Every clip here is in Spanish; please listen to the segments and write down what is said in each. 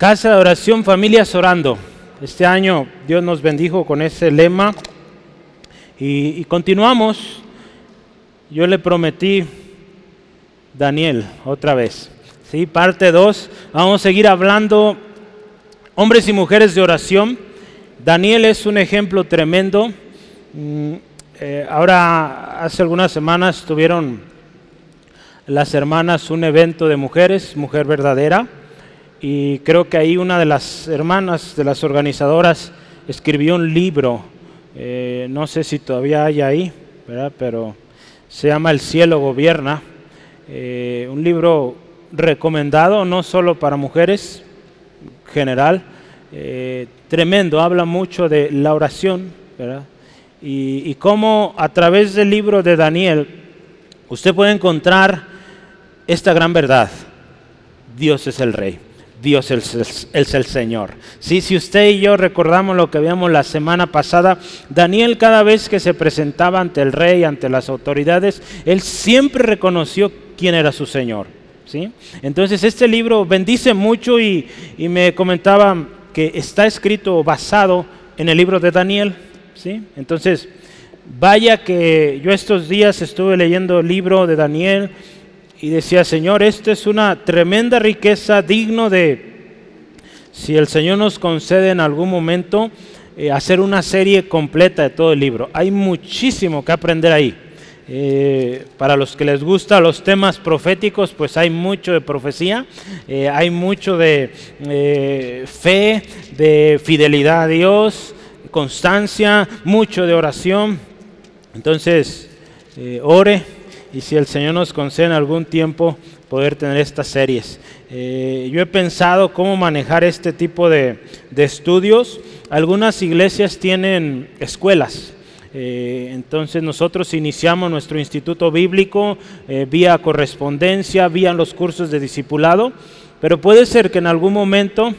Casa de oración, familias orando. Este año Dios nos bendijo con ese lema y, continuamos. Yo le prometí, Daniel, otra vez, ¿sí? parte 2, vamos a seguir hablando hombres y mujeres de oración. Daniel es un ejemplo tremendo. Mm, eh, ahora, hace algunas semanas tuvieron las hermanas un evento de mujeres, mujer verdadera y creo que ahí una de las hermanas de las organizadoras escribió un libro, eh, no sé si todavía hay ahí, pero se llama El cielo gobierna, eh, un libro recomendado no solo para mujeres, general, eh, tremendo, habla mucho de la oración, Y, y cómo a través del libro de Daniel usted puede encontrar esta gran verdad, Dios es el rey. Dios es, el Señor. Sí, si usted y yo recordamos lo que vimos la semana pasada, Daniel cada vez que se presentaba ante el rey, ante las autoridades, él siempre reconoció quién era su Señor. ¿sí? Entonces este libro bendice mucho y, y me comentaba que está escrito basado en el libro de Daniel. ¿sí? Entonces, vaya que yo estos días estuve leyendo el libro de Daniel y decía, Señor, esto es una tremenda riqueza digno de, si el Señor nos concede en algún momento, eh, hacer una serie completa de todo el libro. Hay muchísimo que aprender ahí. Eh, para los que les gustan los temas proféticos, pues hay mucho de profecía, eh, hay mucho de fe, de fidelidad a Dios, constancia, mucho de oración. Entonces, ore y si el Señor nos concede algún tiempo poder tener estas series. Eh, yo he pensado cómo manejar este tipo de, estudios. Algunas iglesias tienen escuelas. Eh, entonces nosotros iniciamos nuestro instituto bíblico eh, vía correspondencia, vía los cursos de discipulado, pero puede ser que en algún momento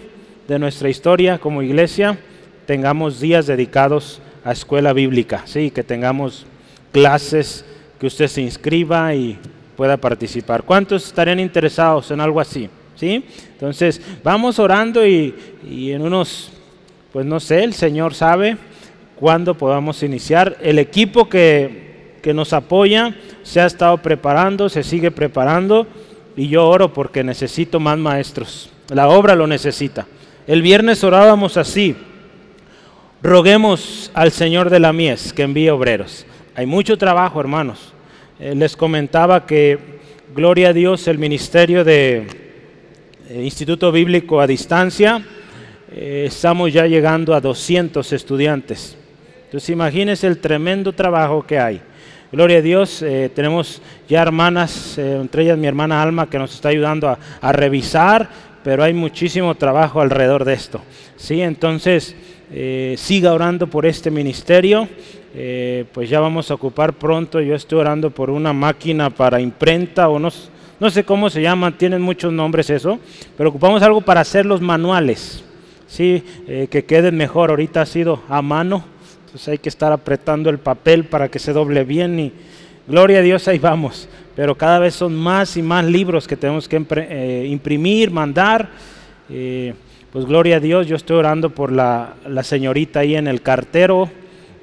de nuestra historia como iglesia tengamos días dedicados a escuela bíblica, sí, que tengamos clases que usted se inscriba y pueda participar. ¿Cuántos estarían interesados en algo así? ¿Sí? Entonces, vamos orando y, en unos, pues no sé, el Señor sabe cuándo podamos iniciar. El equipo que, que nos apoya se ha estado preparando, se sigue preparando y yo oro porque necesito más maestros. La obra lo necesita. El viernes orábamos así. Roguemos al Señor de la mies que envíe obreros. Hay mucho trabajo, hermanos. Eh, les comentaba que, gloria a Dios, el ministerio de eh, Instituto Bíblico a distancia, eh, estamos ya llegando a 200 estudiantes. Entonces imagínense el tremendo trabajo que hay. Gloria a Dios, tenemos ya hermanas, entre ellas mi hermana Alma, que nos está ayudando a, revisar, pero hay muchísimo trabajo alrededor de esto. ¿sí? Entonces, siga orando por este ministerio. Eh, pues ya vamos a ocupar pronto. Yo estoy orando por una máquina para imprenta o no, no sé cómo se llama, tienen muchos nombres eso, pero ocupamos algo para hacer los manuales, ¿sí? Eh, que queden mejor. Ahorita ha sido a mano, entonces hay que estar apretando el papel para que se doble bien y gloria a Dios, ahí vamos. Pero cada vez son más y más libros que tenemos que eh, imprimir, mandar. pues gloria a Dios, yo estoy orando por la, la señorita ahí en el cartero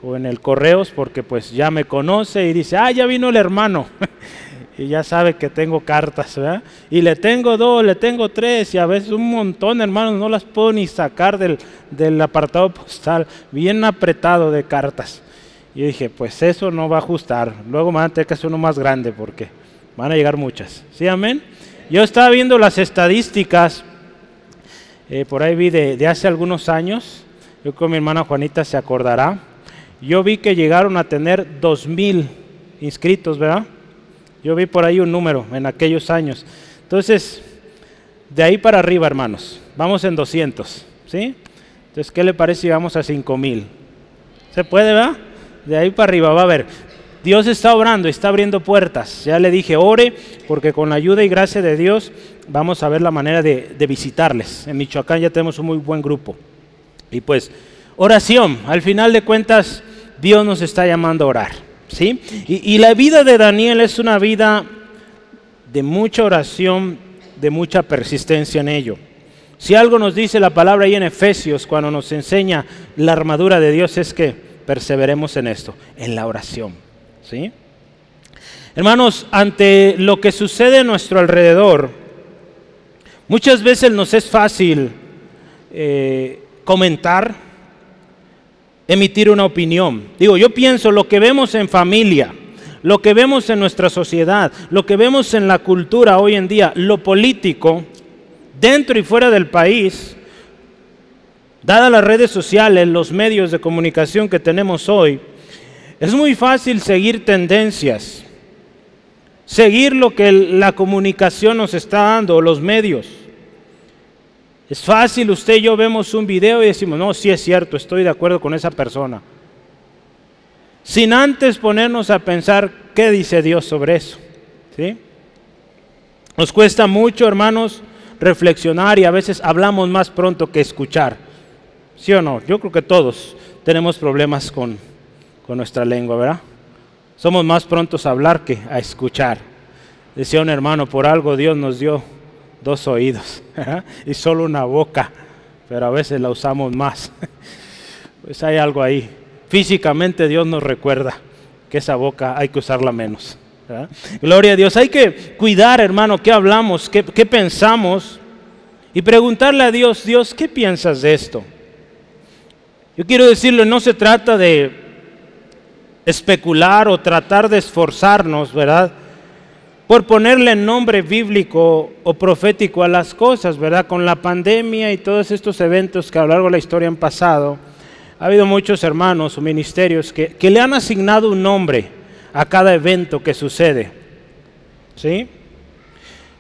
o en el correos porque pues ya me conoce y dice, ah, ya vino el hermano. y ya sabe que tengo cartas, ¿verdad? Y le tengo dos, le tengo tres y a veces un montón, hermanos, no las puedo ni sacar del, del apartado postal, bien apretado de cartas. Y dije, pues eso no va a ajustar. Luego me van a tener que hacer uno más grande porque van a llegar muchas. ¿Sí, amén? Yo estaba viendo las estadísticas, eh, por ahí vi de, de hace algunos años, yo con mi hermana Juanita se acordará, yo vi que llegaron a tener dos mil inscritos, ¿verdad? Yo vi por ahí un número en aquellos años. Entonces, de ahí para arriba, hermanos, vamos en 200, ¿sí? Entonces, ¿qué le parece si vamos a 5 mil? ¿Se puede, verdad? De ahí para arriba, va a ver. Dios está obrando, está abriendo puertas. Ya le dije, ore, porque con la ayuda y gracia de Dios vamos a ver la manera de, de visitarles. En Michoacán ya tenemos un muy buen grupo. Y pues, oración, al final de cuentas, Dios nos está llamando a orar. ¿sí? Y, la vida de Daniel es una vida de mucha oración, de mucha persistencia en ello. Si algo nos dice la palabra ahí en Efesios cuando nos enseña la armadura de Dios es que perseveremos en esto, en la oración. ¿sí? Hermanos, ante lo que sucede a nuestro alrededor, muchas veces nos es fácil eh, comentar, emitir una opinión. Digo, yo pienso lo que vemos en familia, lo que vemos en nuestra sociedad, lo que vemos en la cultura hoy en día, lo político, dentro y fuera del país, dadas las redes sociales, los medios de comunicación que tenemos hoy, es muy fácil seguir tendencias, seguir lo que la comunicación nos está dando, los medios. Es fácil, usted y yo vemos un video y decimos, no, sí es cierto, estoy de acuerdo con esa persona. Sin antes ponernos a pensar qué dice Dios sobre eso. ¿sí? Nos cuesta mucho, hermanos, reflexionar y a veces hablamos más pronto que escuchar. ¿Sí o no? Yo creo que todos tenemos problemas con, nuestra lengua, ¿verdad? Somos más prontos a hablar que a escuchar. Decía un hermano, por algo Dios nos dio dos oídos y solo una boca, pero a veces la usamos más. Pues hay algo ahí. Físicamente Dios nos recuerda que esa boca hay que usarla menos. Gloria a Dios. Hay que cuidar, hermano, qué hablamos, qué, qué pensamos y preguntarle a Dios, Dios, ¿qué piensas de esto? Yo quiero decirle, no se trata de especular o tratar de esforzarnos, ¿verdad? Por ponerle nombre bíblico o profético a las cosas, ¿verdad? Con la pandemia y todos estos eventos que a lo largo de la historia han pasado, ha habido muchos hermanos o ministerios que, que le han asignado un nombre a cada evento que sucede. ¿Sí?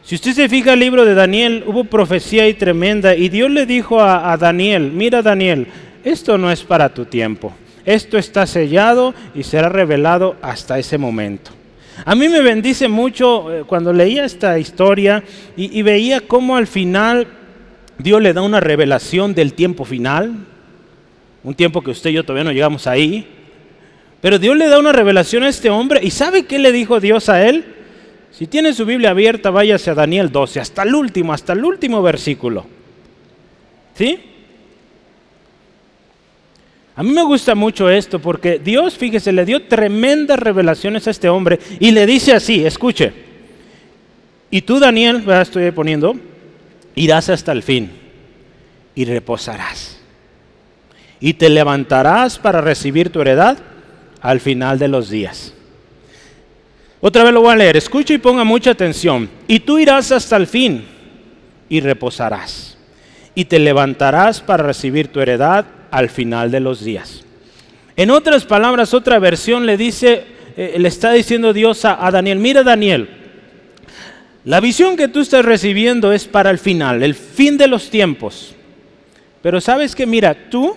Si usted se fija el libro de Daniel, hubo profecía y tremenda, y Dios le dijo a, Daniel, mira Daniel, esto no es para tu tiempo, esto está sellado y será revelado hasta ese momento. A mí me bendice mucho eh, cuando leía esta historia y, veía cómo al final Dios le da una revelación del tiempo final, un tiempo que usted y yo todavía no llegamos ahí, pero Dios le da una revelación a este hombre y ¿sabe qué le dijo Dios a él? Si tiene su Biblia abierta, váyase a Daniel 12, hasta el último, hasta el último versículo. ¿Sí? A mí me gusta mucho esto porque Dios, fíjese, le dio tremendas revelaciones a este hombre y le dice así, escuche, y tú Daniel, estoy poniendo, irás hasta el fin y reposarás. Y te levantarás para recibir tu heredad al final de los días. Otra vez lo voy a leer, escucha y ponga mucha atención. Y tú irás hasta el fin y reposarás. Y te levantarás para recibir tu heredad al final de los días. En otras palabras, otra versión le dice, eh, le está diciendo Dios a, a Daniel, mira Daniel, la visión que tú estás recibiendo es para el final, el fin de los tiempos. Pero sabes que, mira, tú,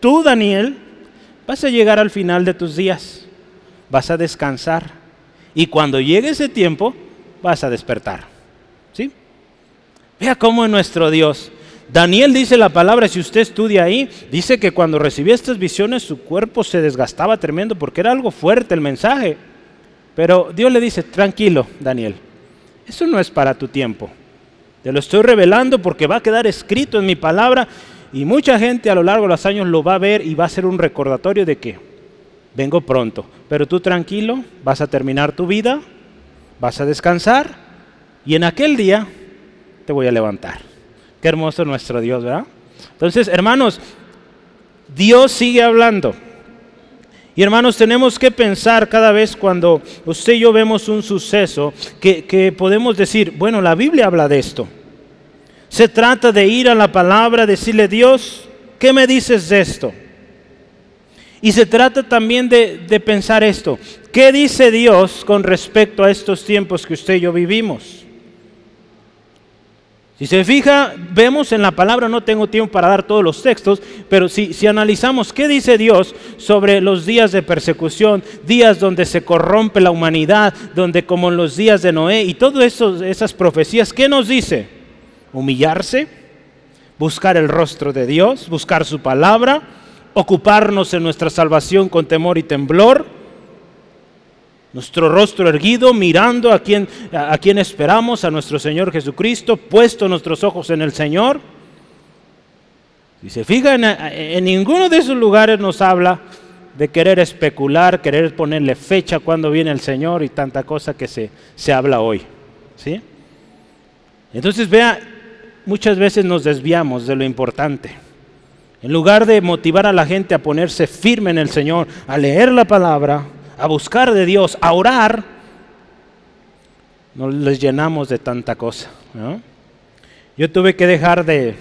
tú Daniel, vas a llegar al final de tus días, vas a descansar y cuando llegue ese tiempo vas a despertar. ¿Sí? Vea cómo es nuestro Dios. Daniel dice la palabra, si usted estudia ahí, dice que cuando recibía estas visiones su cuerpo se desgastaba tremendo porque era algo fuerte el mensaje. Pero Dios le dice, tranquilo, Daniel, eso no es para tu tiempo. Te lo estoy revelando porque va a quedar escrito en mi palabra y mucha gente a lo largo de los años lo va a ver y va a ser un recordatorio de que vengo pronto. Pero tú tranquilo, vas a terminar tu vida, vas a descansar y en aquel día te voy a levantar. Qué hermoso nuestro Dios, ¿verdad? Entonces, hermanos, Dios sigue hablando. Y hermanos, tenemos que pensar cada vez cuando usted y yo vemos un suceso que, que podemos decir, bueno, la Biblia habla de esto. Se trata de ir a la palabra, decirle, Dios, ¿qué me dices de esto? Y se trata también de, pensar esto. ¿Qué dice Dios con respecto a estos tiempos que usted y yo vivimos? Si se fija, vemos en la palabra, no tengo tiempo para dar todos los textos, pero si, si, analizamos qué dice Dios sobre los días de persecución, días donde se corrompe la humanidad, donde como en los días de Noé y todas esas profecías, ¿qué nos dice? humillarse, buscar el rostro de Dios, buscar su palabra, ocuparnos en nuestra salvación con temor y temblor, nuestro rostro erguido, mirando a quien, a quien esperamos, a nuestro Señor Jesucristo, puesto nuestros ojos en el Señor. Y se fijan, en ninguno de esos lugares nos habla de querer especular, querer ponerle fecha cuando viene el Señor y tanta cosa que se, se habla hoy. ¿sí? Entonces vea, muchas veces nos desviamos de lo importante. En lugar de motivar a la gente a ponerse firme en el Señor, a leer la palabra, a buscar de Dios, a orar, nos les llenamos de tanta cosa. Yo tuve que dejar de,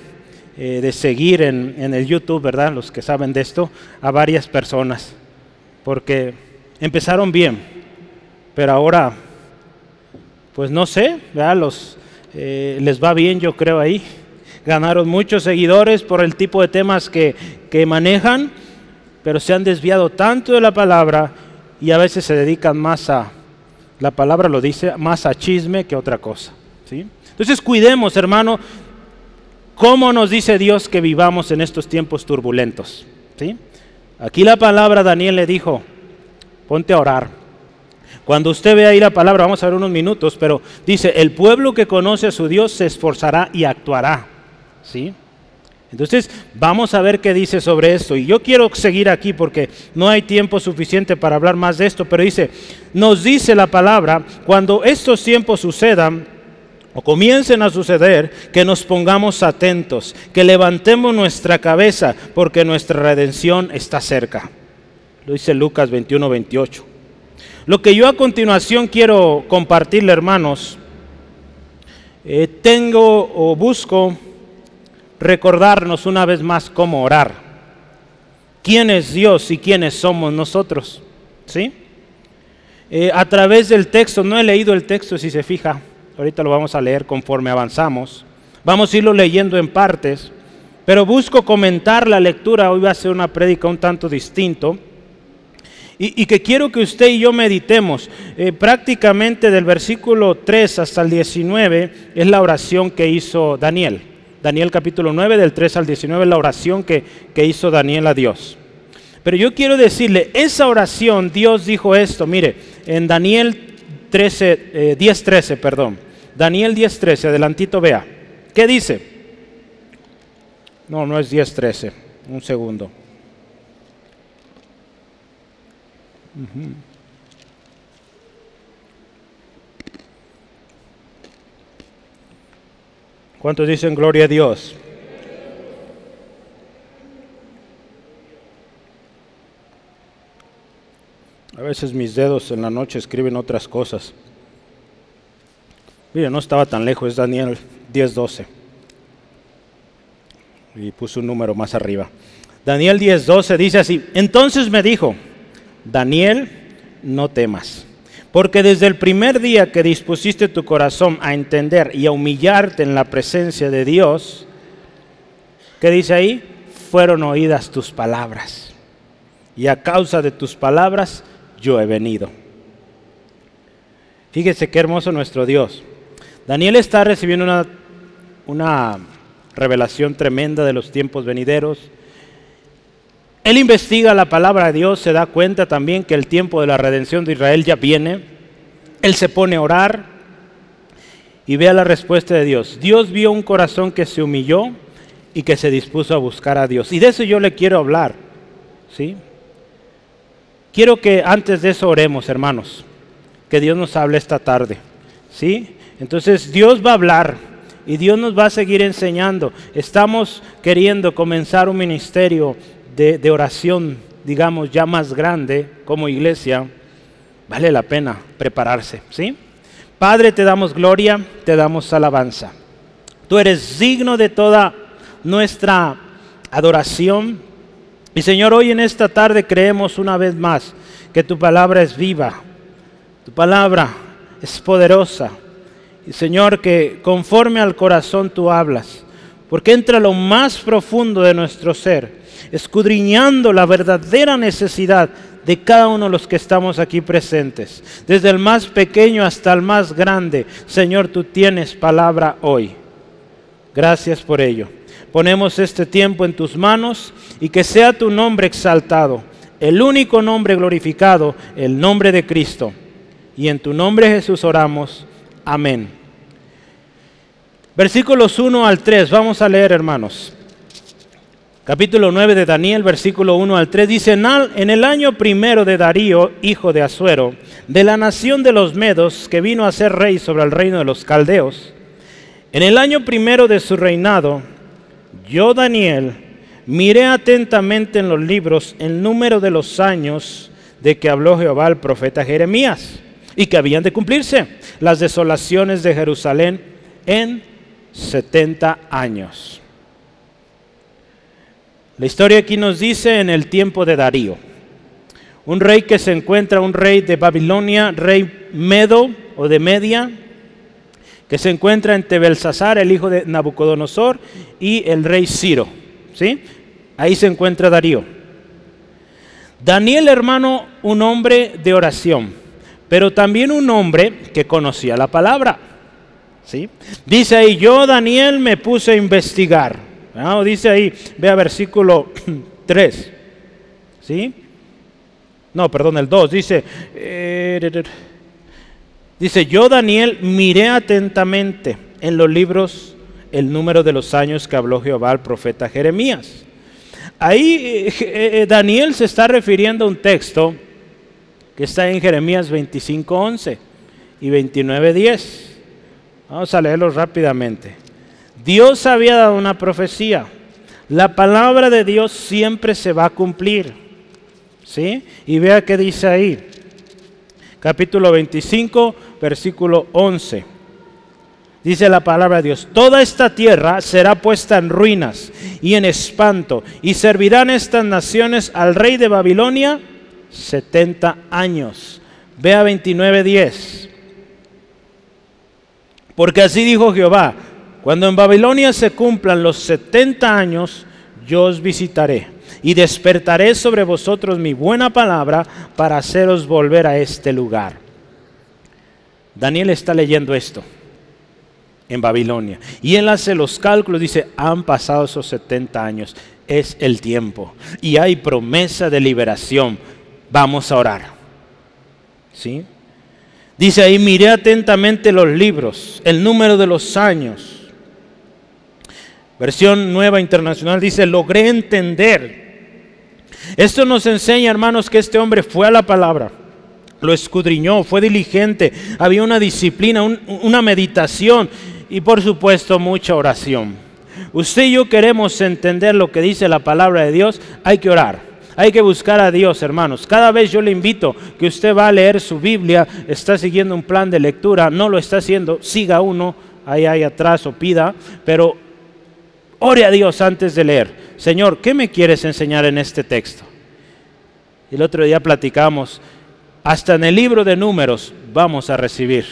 eh, de seguir en, en, el YouTube, ¿verdad? Los que saben de esto, a varias personas, porque empezaron bien, pero ahora, pues no sé, ¿verdad? Los, eh, les va bien, yo creo ahí. Ganaron muchos seguidores por el tipo de temas que, que manejan, pero se han desviado tanto de la palabra y a veces se dedican más a, la palabra lo dice, más a chisme que otra cosa. ¿sí? Entonces cuidemos, hermano, cómo nos dice Dios que vivamos en estos tiempos turbulentos. ¿sí? Aquí la palabra Daniel le dijo, ponte a orar. Cuando usted ve ahí la palabra, vamos a ver unos minutos, pero dice, el pueblo que conoce a su Dios se esforzará y actuará. ¿Sí? Entonces, vamos a ver qué dice sobre esto. Y yo quiero seguir aquí porque no hay tiempo suficiente para hablar más de esto, pero dice, nos dice la palabra, cuando estos tiempos sucedan, o comiencen a suceder, que nos pongamos atentos, que levantemos nuestra cabeza, porque nuestra redención está cerca. Lo dice Lucas 21, 28. Lo que yo a continuación quiero compartirle, hermanos, eh, tengo o busco recordarnos una vez más cómo orar. ¿Quién es Dios y quiénes somos nosotros? ¿Sí? Eh, a través del texto, no he leído el texto si se fija, ahorita lo vamos a leer conforme avanzamos. Vamos a irlo leyendo en partes, pero busco comentar la lectura, hoy va a ser una prédica un tanto distinto y, que quiero que usted y yo meditemos. Eh, prácticamente del versículo 3 hasta el 19 es la oración que hizo Daniel. Daniel capítulo 9, del 3 al 19 es la oración que, hizo Daniel a Dios. Pero yo quiero decirle, esa oración, Dios dijo esto, mire, en Daniel 13, 10, 13, perdón. Daniel 10, 13, adelantito vea. ¿Qué dice? No, no es 10, 13. Un segundo. ¿Cuántos dicen gloria a Dios? A veces mis dedos en la noche escriben otras cosas. Mire, no estaba tan lejos, es Daniel 10:12. Y puso un número más arriba. Daniel 10:12 dice así, entonces me dijo, Daniel, no temas, porque desde el primer día que dispusiste tu corazón a entender y a humillarte en la presencia de Dios, ¿qué dice ahí? Fueron oídas tus palabras. Y a causa de tus palabras yo he venido. Fíjese qué hermoso nuestro Dios. Daniel está recibiendo una, una revelación tremenda de los tiempos venideros él investiga la palabra de Dios, se da cuenta también que el tiempo de la redención de Israel ya viene. Él se pone a orar y vea la respuesta de Dios. Dios vio un corazón que se humilló y que se dispuso a buscar a Dios. Y de eso yo le quiero hablar. ¿sí? Quiero que antes de eso oremos, hermanos. Que Dios nos hable esta tarde. ¿sí? Entonces Dios va a hablar y Dios nos va a seguir enseñando. Estamos queriendo comenzar un ministerio de, oración, digamos, ya más grande como iglesia, vale la pena prepararse, ¿sí? Padre, te damos gloria, te damos alabanza. Tú eres digno de toda nuestra adoración. Y Señor, hoy en esta tarde creemos una vez más que tu palabra es viva, tu palabra es poderosa. Y Señor, que conforme al corazón tú hablas, porque entra lo más profundo de nuestro ser escudriñando la verdadera necesidad de cada uno de los que estamos aquí presentes, desde el más pequeño hasta el más grande. Señor, tú tienes palabra hoy. Gracias por ello. Ponemos este tiempo en tus manos y que sea tu nombre exaltado, el único nombre glorificado, el nombre de Cristo. Y en tu nombre Jesús oramos. Amén. Versículos 1 al 3, vamos a leer hermanos. Capítulo 9 de Daniel, versículo 1 al 3, dice, en el año primero de Darío, hijo de Asuero, de la nación de los Medos, que vino a ser rey sobre el reino de los Caldeos, en el año primero de su reinado, yo, Daniel, miré atentamente en los libros el número de los años de que habló Jehová al profeta Jeremías y que habían de cumplirse las desolaciones de Jerusalén en 70 años. La historia aquí nos dice en el tiempo de Darío, un rey que se encuentra, un rey de Babilonia, rey Medo o de Media, que se encuentra entre Belsasar, el hijo de Nabucodonosor, y el rey Ciro. ¿sí? Ahí se encuentra Darío. Daniel, hermano, un hombre de oración, pero también un hombre que conocía la palabra. ¿sí? Dice ahí, yo Daniel me puse a investigar. Dice ahí, vea versículo 3. ¿Sí? No, perdón, el 2. Dice, eh, Dice, yo Daniel miré atentamente en los libros el número de los años que habló Jehová al profeta Jeremías. Ahí eh, eh, Daniel se está refiriendo a un texto que está en Jeremías 25.11 y 29.10. Vamos a leerlo rápidamente. Dios había dado una profecía. La palabra de Dios siempre se va a cumplir. ¿Sí? Y vea qué dice ahí capítulo 25, versículo 11. Dice la palabra de Dios, toda esta tierra será puesta en ruinas y en espanto, y servirán estas naciones al rey de Babilonia 70 años. Vea 29.10. Porque así dijo Jehová, cuando en Babilonia se cumplan los 70 años, yo os visitaré y despertaré sobre vosotros mi buena palabra para haceros volver a este lugar. Daniel está leyendo esto en Babilonia y él hace los cálculos, dice, han pasado esos 70 años, es el tiempo y hay promesa de liberación. Vamos a orar. ¿Sí? Dice ahí, miré atentamente los libros, el número de los años. Versión nueva internacional dice, logré entender esto nos enseña, hermanos, que este hombre fue a la palabra, lo escudriñó, fue diligente, había una disciplina, una meditación y por supuesto mucha oración. Usted y yo queremos entender lo que dice la palabra de Dios, hay que orar. Hay que buscar a Dios, hermanos. Cada vez yo le invito que usted va a leer su Biblia, está siguiendo un plan de lectura, no lo está haciendo, siga uno ahí, ahí atrás o pida, pero ore a Dios antes de leer. Señor, ¿qué me quieres enseñar en este texto? El otro día platicamos, hasta en el libro de números vamos a recibir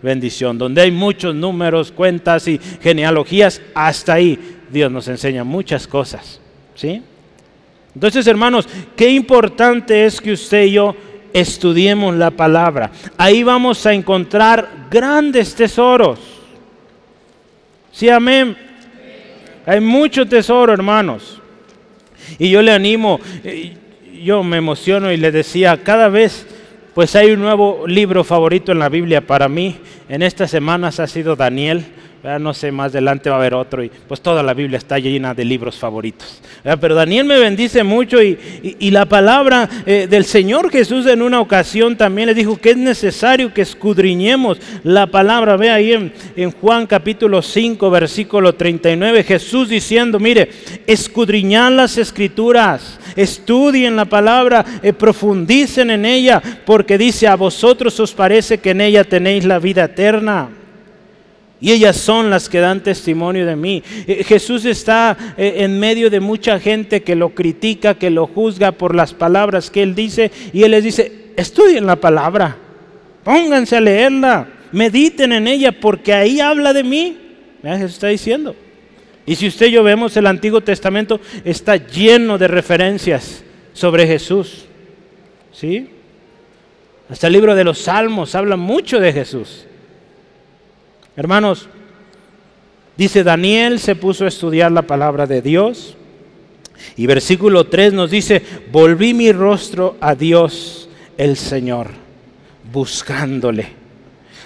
bendición, donde hay muchos números, cuentas y genealogías, hasta ahí Dios nos enseña muchas cosas. ¿Sí? Entonces, hermanos, qué importante es que usted y yo estudiemos la palabra. Ahí vamos a encontrar grandes tesoros. Sí, amén. Hay mucho tesoro, hermanos. Y yo le animo, eh, yo me emociono y le decía, cada vez pues hay un nuevo libro favorito en la Biblia para mí. En estas semanas ha sido Daniel no sé, más adelante va a haber otro y pues toda la Biblia está llena de libros favoritos. Pero Daniel me bendice mucho y, la palabra eh, del Señor Jesús en una ocasión también le dijo que es necesario que escudriñemos la palabra. Ve ahí en, Juan capítulo 5, versículo 39, Jesús diciendo, mire, escudriñad las escrituras, estudien la palabra, eh, profundicen en ella, porque dice, a vosotros os parece que en ella tenéis la vida eterna y ellas son las que dan testimonio de mí. Eh, Jesús está eh, en medio de mucha gente que lo critica, que lo juzga por las palabras que él dice y él les dice, estudien la palabra, pónganse a leerla, mediten en ella porque ahí habla de mí. Jesús está diciendo. Y si usted y yo vemos el Antiguo Testamento, está lleno de referencias sobre Jesús. ¿Sí? Hasta el libro de los Salmos habla mucho de Jesús. Hermanos, dice Daniel se puso a estudiar la palabra de Dios. Y versículo 3 nos dice, volví mi rostro a Dios el Señor, buscándole.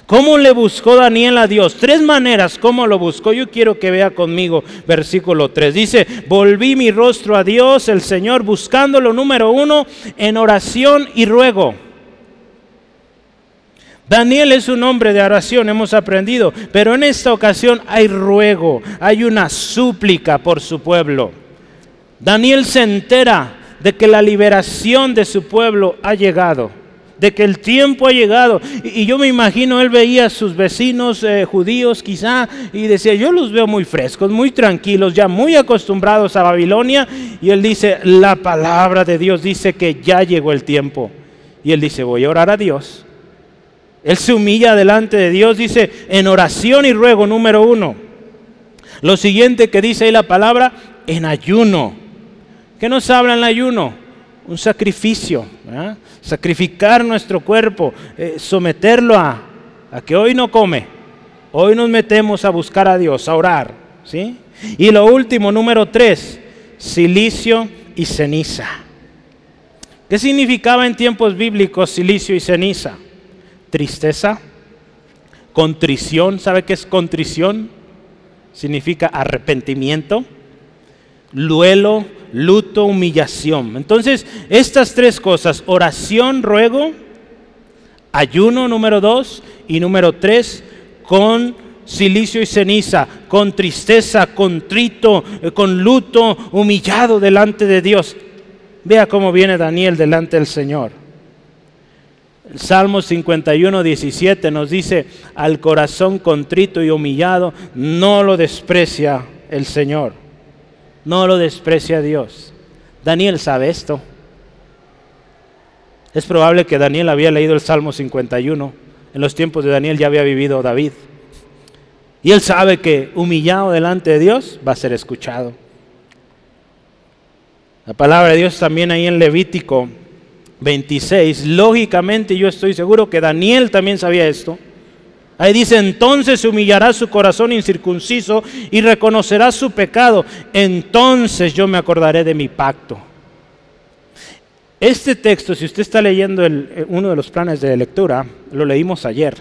¿Cómo le buscó Daniel a Dios? Tres maneras, ¿cómo lo buscó? Yo quiero que vea conmigo versículo 3. Dice, volví mi rostro a Dios, el Señor, buscándolo número uno en oración y ruego. Daniel es un hombre de oración, hemos aprendido, pero en esta ocasión hay ruego, hay una súplica por su pueblo. Daniel se entera de que la liberación de su pueblo ha llegado de que el tiempo ha llegado. Y, yo me imagino, él veía a sus vecinos eh, judíos quizá y decía, yo los veo muy frescos, muy tranquilos, ya muy acostumbrados a Babilonia. Y él dice, la palabra de Dios dice que ya llegó el tiempo. Y él dice, voy a orar a Dios. Él se humilla delante de Dios, dice, en oración y ruego, número uno. Lo siguiente que dice ahí la palabra, en ayuno. ¿Qué nos habla en ayuno? Un sacrificio sacrificar nuestro cuerpo, eh, someterlo a, a que hoy no come, hoy nos metemos a buscar a Dios, a orar. ¿sí? Y lo último, número tres, silicio y ceniza. ¿Qué significaba en tiempos bíblicos silicio y ceniza? Tristeza, contrición, ¿sabe qué es contrición? Significa arrepentimiento, luelo, luto, humillación. Entonces, estas tres cosas, oración, ruego, ayuno número dos y número tres, con silicio y ceniza, con tristeza, contrito, eh, con luto, humillado delante de Dios. Vea cómo viene Daniel delante del Señor. El Salmo 51, 17 nos dice, al corazón contrito y humillado, no lo desprecia el Señor no lo desprecia Dios. Daniel sabe esto. Es probable que Daniel había leído el Salmo 51. En los tiempos de Daniel ya había vivido David. Y él sabe que humillado delante de Dios va a ser escuchado. La palabra de Dios también ahí en Levítico 26. Lógicamente yo estoy seguro que Daniel también sabía esto. Ahí dice, entonces humillará su corazón incircunciso y reconocerá su pecado. Entonces yo me acordaré de mi pacto. Este texto, si usted está leyendo eh, uno de los planes de lectura, lo leímos ayer.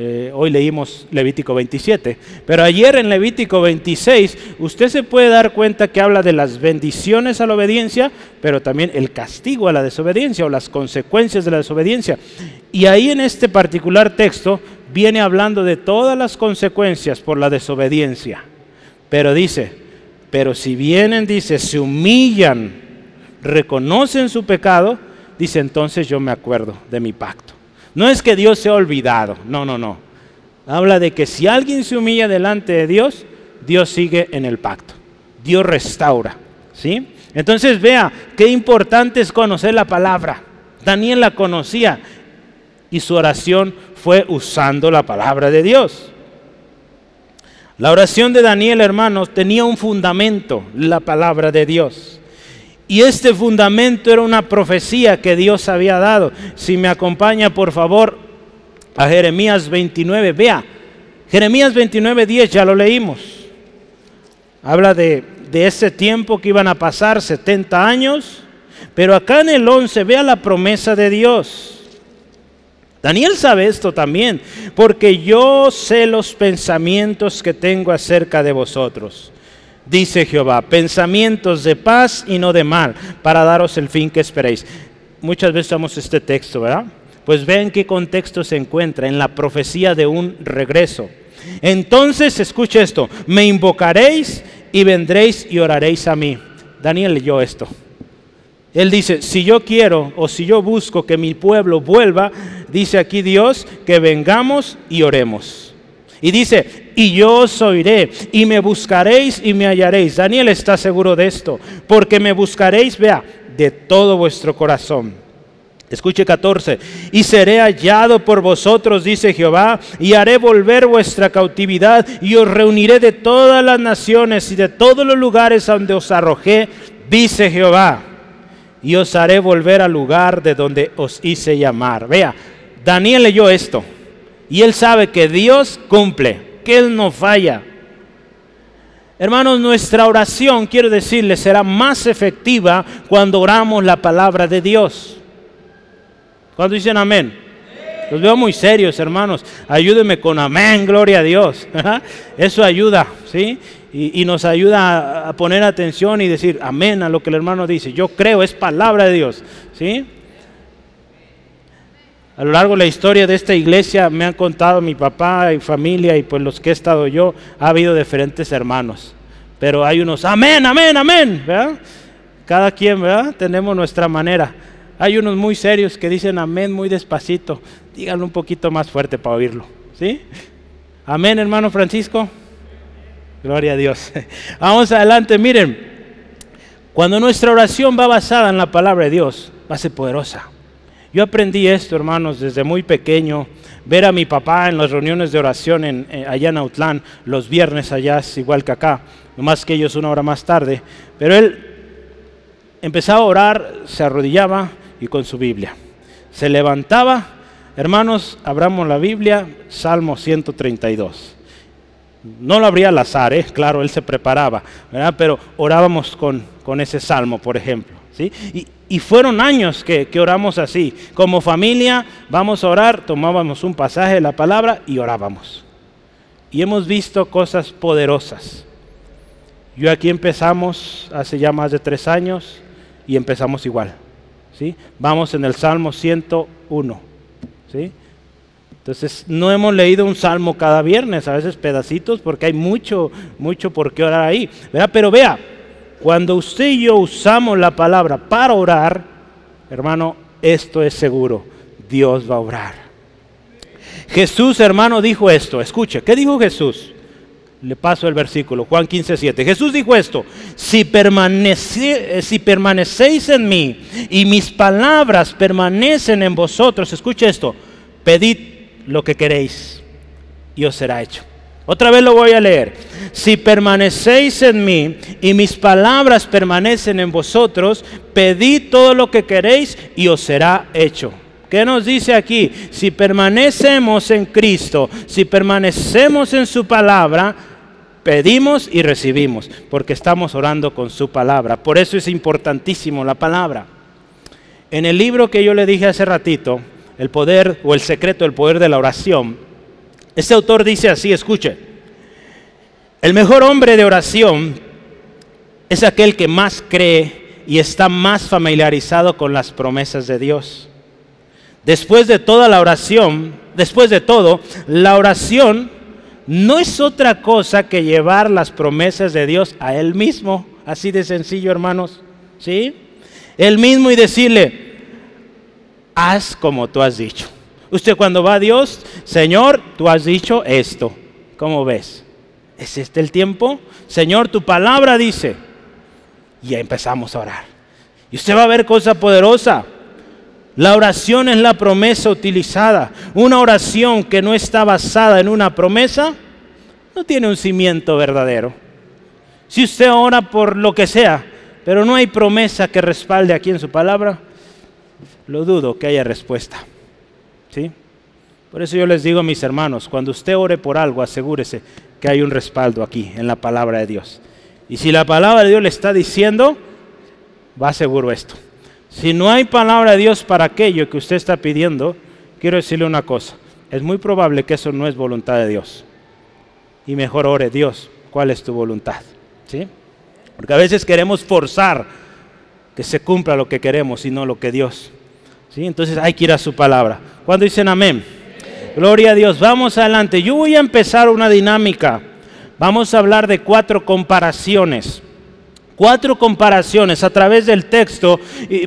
Eh, hoy leímos Levítico 27, pero ayer en Levítico 26 usted se puede dar cuenta que habla de las bendiciones a la obediencia, pero también el castigo a la desobediencia o las consecuencias de la desobediencia. Y ahí en este particular texto viene hablando de todas las consecuencias por la desobediencia. Pero dice, pero si vienen, dice, se humillan, reconocen su pecado, dice, entonces yo me acuerdo de mi pacto. No es que Dios se ha olvidado, no, no, no. Habla de que si alguien se humilla delante de Dios, Dios sigue en el pacto. Dios restaura, ¿sí? Entonces vea, qué importante es conocer la palabra. Daniel la conocía y su oración fue usando la palabra de Dios. La oración de Daniel, hermanos, tenía un fundamento, la palabra de Dios. Y este fundamento era una profecía que Dios había dado. Si me acompaña, por favor, a Jeremías 29, vea, Jeremías 29, 10, ya lo leímos. Habla de, de ese tiempo que iban a pasar, 70 años. Pero acá en el 11, vea la promesa de Dios. Daniel sabe esto también, porque yo sé los pensamientos que tengo acerca de vosotros. Dice Jehová, pensamientos de paz y no de mal, para daros el fin que esperéis. Muchas veces usamos este texto, ¿verdad? Pues vean qué contexto se encuentra, en la profecía de un regreso. Entonces, escuche esto, me invocaréis y vendréis y oraréis a mí. Daniel leyó esto. Él dice, si yo quiero o si yo busco que mi pueblo vuelva, dice aquí Dios, que vengamos y oremos. Y dice, y yo os oiré, y me buscaréis y me hallaréis. Daniel está seguro de esto, porque me buscaréis, vea, de todo vuestro corazón. Escuche 14, y seré hallado por vosotros, dice Jehová, y haré volver vuestra cautividad, y os reuniré de todas las naciones y de todos los lugares donde os arrojé, dice Jehová y os haré volver al lugar de donde os hice llamar. Vea, Daniel leyó esto y él sabe que Dios cumple, que Él no falla. Hermanos, nuestra oración, quiero decirle, será más efectiva cuando oramos la palabra de Dios. Cuando dicen amén? Los veo muy serios, hermanos. Ayúdenme con amén, gloria a Dios. Eso ayuda, ¿sí? Y, nos ayuda a, poner atención y decir amén a lo que el hermano dice. Yo creo, es palabra de Dios, ¿sí? A lo largo de la historia de esta iglesia me han contado mi papá y familia y pues los que he estado yo, ha habido diferentes hermanos. Pero hay unos, amén, amén, amén, ¿verdad? Cada quien, ¿verdad? Tenemos nuestra manera. Hay unos muy serios que dicen amén muy despacito. Díganlo un poquito más fuerte para oírlo. ¿Sí? Amén, hermano Francisco. Gloria a Dios. Vamos adelante, miren. Cuando nuestra oración va basada en la palabra de Dios, va a ser poderosa. Yo aprendí esto, hermanos, desde muy pequeño. Ver a mi papá en las reuniones de oración en, eh, allá en Autlán, los viernes allá igual que acá, nomás que ellos una hora más tarde. Pero él empezaba a orar, se arrodillaba y con su Biblia. Se levantaba, hermanos, abramos la Biblia, Salmo 132. No lo abría al azar, ¿eh? claro, él se preparaba, pero orábamos con, con ese salmo, por ejemplo. ¿sí? Y, y fueron años que, oramos así. Como familia, vamos a orar, tomábamos un pasaje de la palabra y orábamos. Y hemos visto cosas poderosas. Yo aquí empezamos hace ya más de tres años y empezamos igual. ¿sí? Vamos en el Salmo 101. ¿sí? Entonces, no hemos leído un salmo cada viernes, a veces pedacitos, porque hay mucho, mucho por qué orar ahí. Pero vea, cuando usted y yo usamos la palabra para orar, hermano, esto es seguro, Dios va a orar. Jesús, hermano, dijo esto. Escuche, ¿qué dijo Jesús? Le paso el versículo, Juan 15, 7. Jesús dijo esto, si, permanece, si permanecéis en mí y mis palabras permanecen en vosotros, escuche esto, pedid lo que queréis y os será hecho. Otra vez lo voy a leer. Si permanecéis en mí y mis palabras permanecen en vosotros, pedid todo lo que queréis y os será hecho. ¿Qué nos dice aquí? Si permanecemos en Cristo, si permanecemos en su palabra, pedimos y recibimos, porque estamos orando con su palabra. Por eso es importantísimo la palabra. En el libro que yo le dije hace ratito, El poder o el secreto del poder de la oración, este autor dice así, escuche, el mejor hombre de oración es aquel que más cree y está más familiarizado con las promesas de Dios. Después de toda la oración, después de todo, la oración no es otra cosa que llevar las promesas de Dios a Él mismo. Así de sencillo, hermanos. ¿Sí? Él mismo y decirle, haz como tú has dicho. Usted cuando va a Dios, Señor, tú has dicho esto. ¿Cómo ves? ¿Es este el tiempo? Señor, tu palabra dice. Y empezamos a orar. Y usted va a ver cosa poderosa. La oración es la promesa utilizada. Una oración que no está basada en una promesa no tiene un cimiento verdadero. Si usted ora por lo que sea, pero no hay promesa que respalde aquí en su palabra, lo dudo que haya respuesta. Por eso yo les digo a mis hermanos, cuando usted ore por algo, asegúrese que hay un respaldo aquí en la palabra de Dios. Y si la palabra de Dios le está diciendo, va seguro esto. Si no hay palabra de Dios para aquello que usted está pidiendo, quiero decirle una cosa. Es muy probable que eso no es voluntad de Dios. Y mejor ore, Dios, ¿cuál es tu voluntad? ¿Sí? Porque a veces queremos forzar que se cumpla lo que queremos y no lo que Dios. Entonces hay que ir a su palabra. Cuando dicen amén? Gloria a Dios. Vamos adelante. Yo voy a empezar una dinámica. Vamos a hablar de cuatro comparaciones cuatro comparaciones a través del texto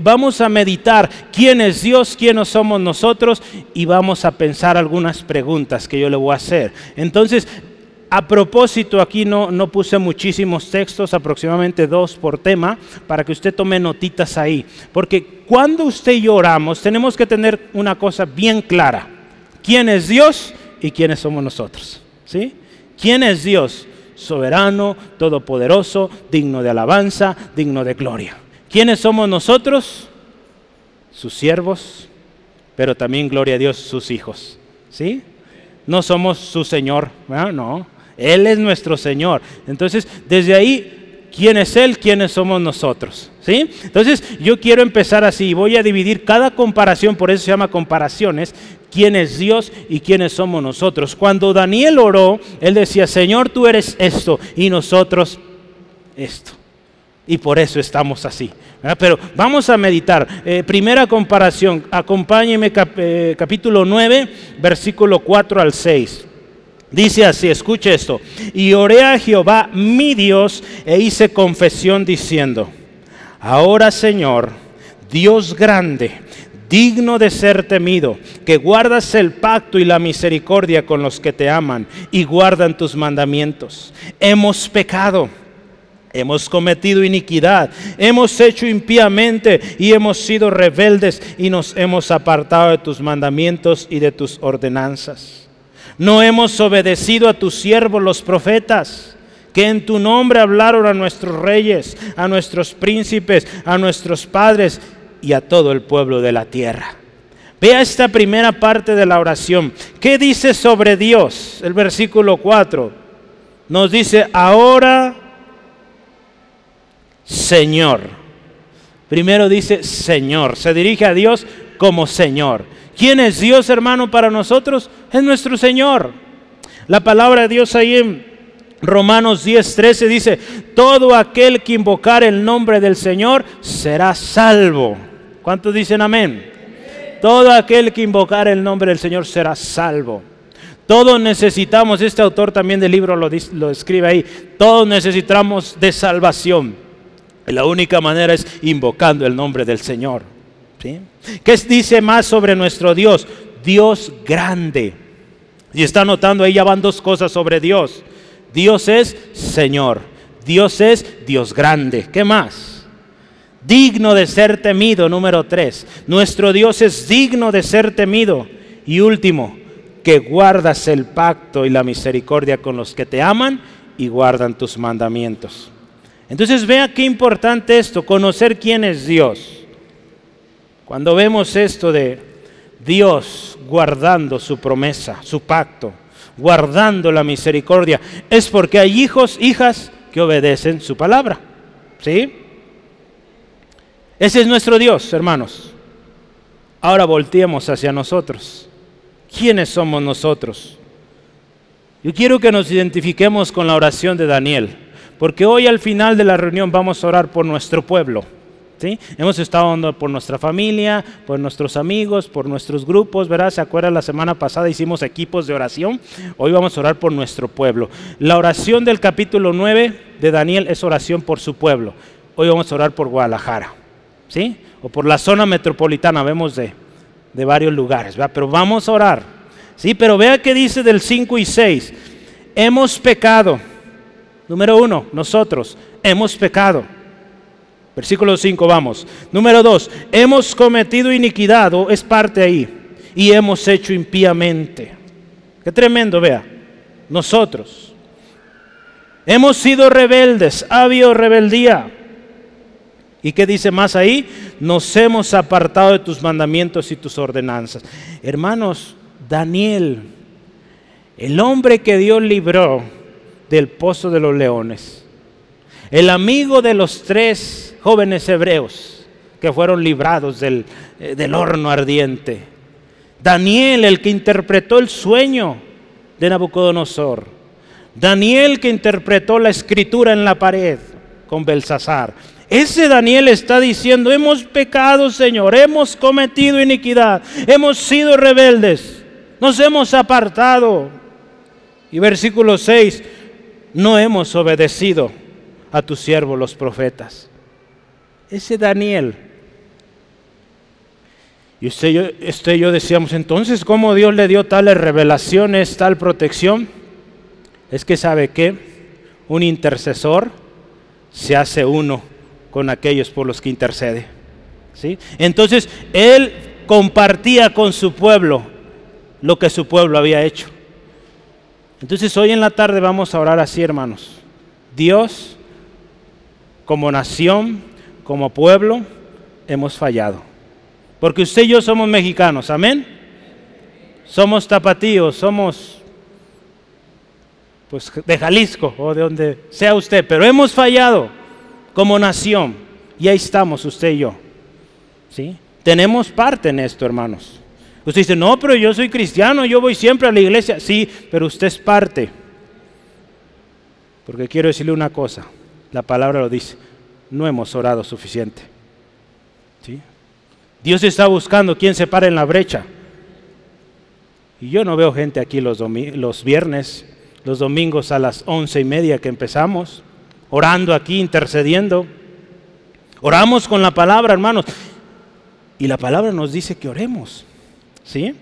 vamos a meditar quién es Dios, quiénes somos nosotros y vamos a pensar algunas preguntas que yo le voy a hacer. Entonces, a propósito, aquí no, no puse muchísimos textos, aproximadamente dos por tema, para que usted tome notitas ahí. Porque cuando usted y yo oramos, tenemos que tener una cosa bien clara. ¿Quién es Dios y quiénes somos nosotros? ¿Sí? ¿Quién es Dios? soberano, todopoderoso, digno de alabanza, digno de gloria. ¿Quiénes somos nosotros? Sus siervos, pero también, gloria a Dios, sus hijos. ¿Sí? No somos su Señor, no. Él es nuestro Señor. Entonces, desde ahí, ¿quién es Él? ¿Quiénes somos nosotros? ¿Sí? Entonces, yo quiero empezar así. Voy a dividir cada comparación, por eso se llama comparaciones, quién es Dios y quiénes somos nosotros. Cuando Daniel oró, él decía, Señor, tú eres esto y nosotros esto. Y por eso estamos así. Pero vamos a meditar. Eh, primera comparación, acompáñeme eh, capítulo 9, versículo 4 al 6. Dice así, escuche esto. Y oré a Jehová, mi Dios, e hice confesión diciendo, ahora Señor, Dios grande, digno de ser temido, que guardas el pacto y la misericordia con los que te aman y guardan tus mandamientos. Hemos pecado. Hemos cometido iniquidad, hemos hecho impíamente y hemos sido rebeldes y nos hemos apartado de tus mandamientos y de tus ordenanzas. No hemos obedecido a tus siervos los profetas, que en tu nombre hablaron a nuestros reyes, a nuestros príncipes, a nuestros padres y a todo el pueblo de la tierra. Vea esta primera parte de la oración. ¿Qué dice sobre Dios? El versículo 4 nos dice, ahora Señor. Primero dice Señor. Se dirige a Dios como Señor. ¿Quién es Dios, hermano, para nosotros? Es nuestro Señor. La palabra de Dios ahí en Romanos 10, 13 dice, todo aquel que invocar el nombre del Señor será salvo. ¿Cuántos dicen amén? Todo aquel que invocar el nombre del Señor será salvo. Todos necesitamos, este autor también del libro lo, lo escribe ahí, todos necesitamos de salvación. Y la única manera es invocando el nombre del Señor. ¿Qué dice más sobre nuestro Dios? Dios grande. Y está notando ahí ya van dos cosas sobre Dios. Dios es Señor. Dios es Dios grande. ¿Qué más? Digno de ser temido, número tres. Nuestro Dios es digno de ser temido. Y último, que guardas el pacto y la misericordia con los que te aman y guardan tus mandamientos. Entonces vea qué importante esto, conocer quién es Dios. Cuando vemos esto de Dios guardando su promesa, su pacto, guardando la misericordia, es porque hay hijos, hijas que obedecen su palabra. ¿Sí? Ese es nuestro Dios, hermanos. Ahora volteemos hacia nosotros. ¿Quiénes somos nosotros? Yo quiero que nos identifiquemos con la oración de Daniel, porque hoy al final de la reunión vamos a orar por nuestro pueblo. Hemos estado orando por nuestra familia, por nuestros amigos, por nuestros grupos, ¿verdad? ¿Se acuerdan? La semana pasada hicimos equipos de oración. Hoy vamos a orar por nuestro pueblo. La oración del capítulo 9 de Daniel es oración por su pueblo. Hoy vamos a orar por Guadalajara, ¿sí? O por la zona metropolitana, vemos de, de varios lugares, ¿verdad? Pero vamos a orar, ¿sí? Pero vea qué dice del 5 y 6. Hemos pecado. Número uno, nosotros hemos pecado. Versículo 5, vamos. Número 2, hemos cometido iniquidad, o es parte ahí, y hemos hecho impíamente. Qué tremendo, vea. Nosotros. Hemos sido rebeldes, ha habido rebeldía. ¿Y qué dice más ahí? Nos hemos apartado de tus mandamientos y tus ordenanzas. Hermanos, Daniel, el hombre que Dios libró del pozo de los leones, el amigo de los tres jóvenes hebreos que fueron librados eh, del, horno ardiente. Daniel, el que interpretó el sueño de Nabucodonosor. Daniel que interpretó la escritura en la pared con Belsasar. Ese Daniel está diciendo, hemos pecado, Señor, hemos cometido iniquidad, hemos sido rebeldes, nos hemos apartado. Y versículo 6, no hemos obedecido a tus siervos los profetas ese Daniel. Y usted y, yo, usted yo decíamos, entonces, ¿cómo Dios le dio tales revelaciones, tal protección? Es que sabe que un intercesor se hace uno con aquellos por los que intercede. ¿sí? Entonces, él compartía con su pueblo lo que su pueblo había hecho. Entonces, hoy en la tarde vamos a orar así, hermanos. Dios, como nación, como pueblo hemos fallado. Porque usted y yo somos mexicanos, amén. Somos tapatíos, somos pues de Jalisco o de donde sea usted, pero hemos fallado como nación y ahí estamos usted y yo. ¿Sí? Tenemos parte en esto, hermanos. Usted dice, no, pero yo soy cristiano, yo voy siempre a la iglesia. Sí, pero usted es parte. Porque quiero decirle una cosa, la palabra lo dice, no hemos orado suficiente. ¿Sí? Dios está buscando quien se pare en la brecha. Y yo no veo gente aquí los, los viernes, los domingos a las once y media que empezamos, orando aquí, intercediendo. Oramos con la palabra, hermanos. Y la palabra nos dice que oremos. ¿Sí?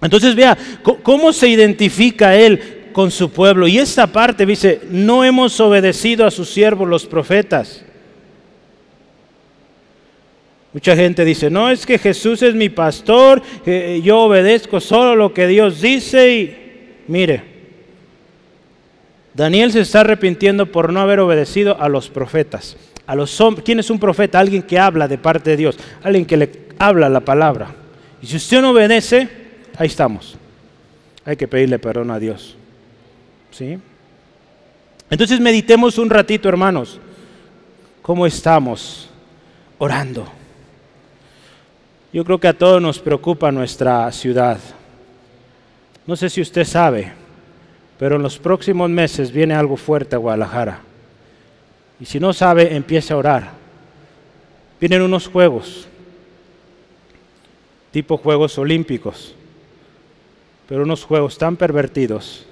Entonces vea, ¿cómo se identifica él con su pueblo? Y esta parte dice, no hemos obedecido a sus siervos los profetas. Mucha gente dice, no, es que Jesús es mi pastor, eh, yo obedezco solo lo que Dios dice y mire, Daniel se está arrepintiendo por no haber obedecido a los profetas. A los ¿Quién es un profeta? Alguien que habla de parte de Dios, alguien que le habla la palabra. Y si usted no obedece, ahí estamos. Hay que pedirle perdón a Dios. ¿Sí? Entonces meditemos un ratito, hermanos. ¿Cómo estamos orando? Yo creo que a todos nos preocupa nuestra ciudad. No sé si usted sabe, pero en los próximos meses viene algo fuerte a Guadalajara. Y si no sabe, empiece a orar. Vienen unos juegos tipo Juegos Olímpicos, pero unos juegos tan pervertidos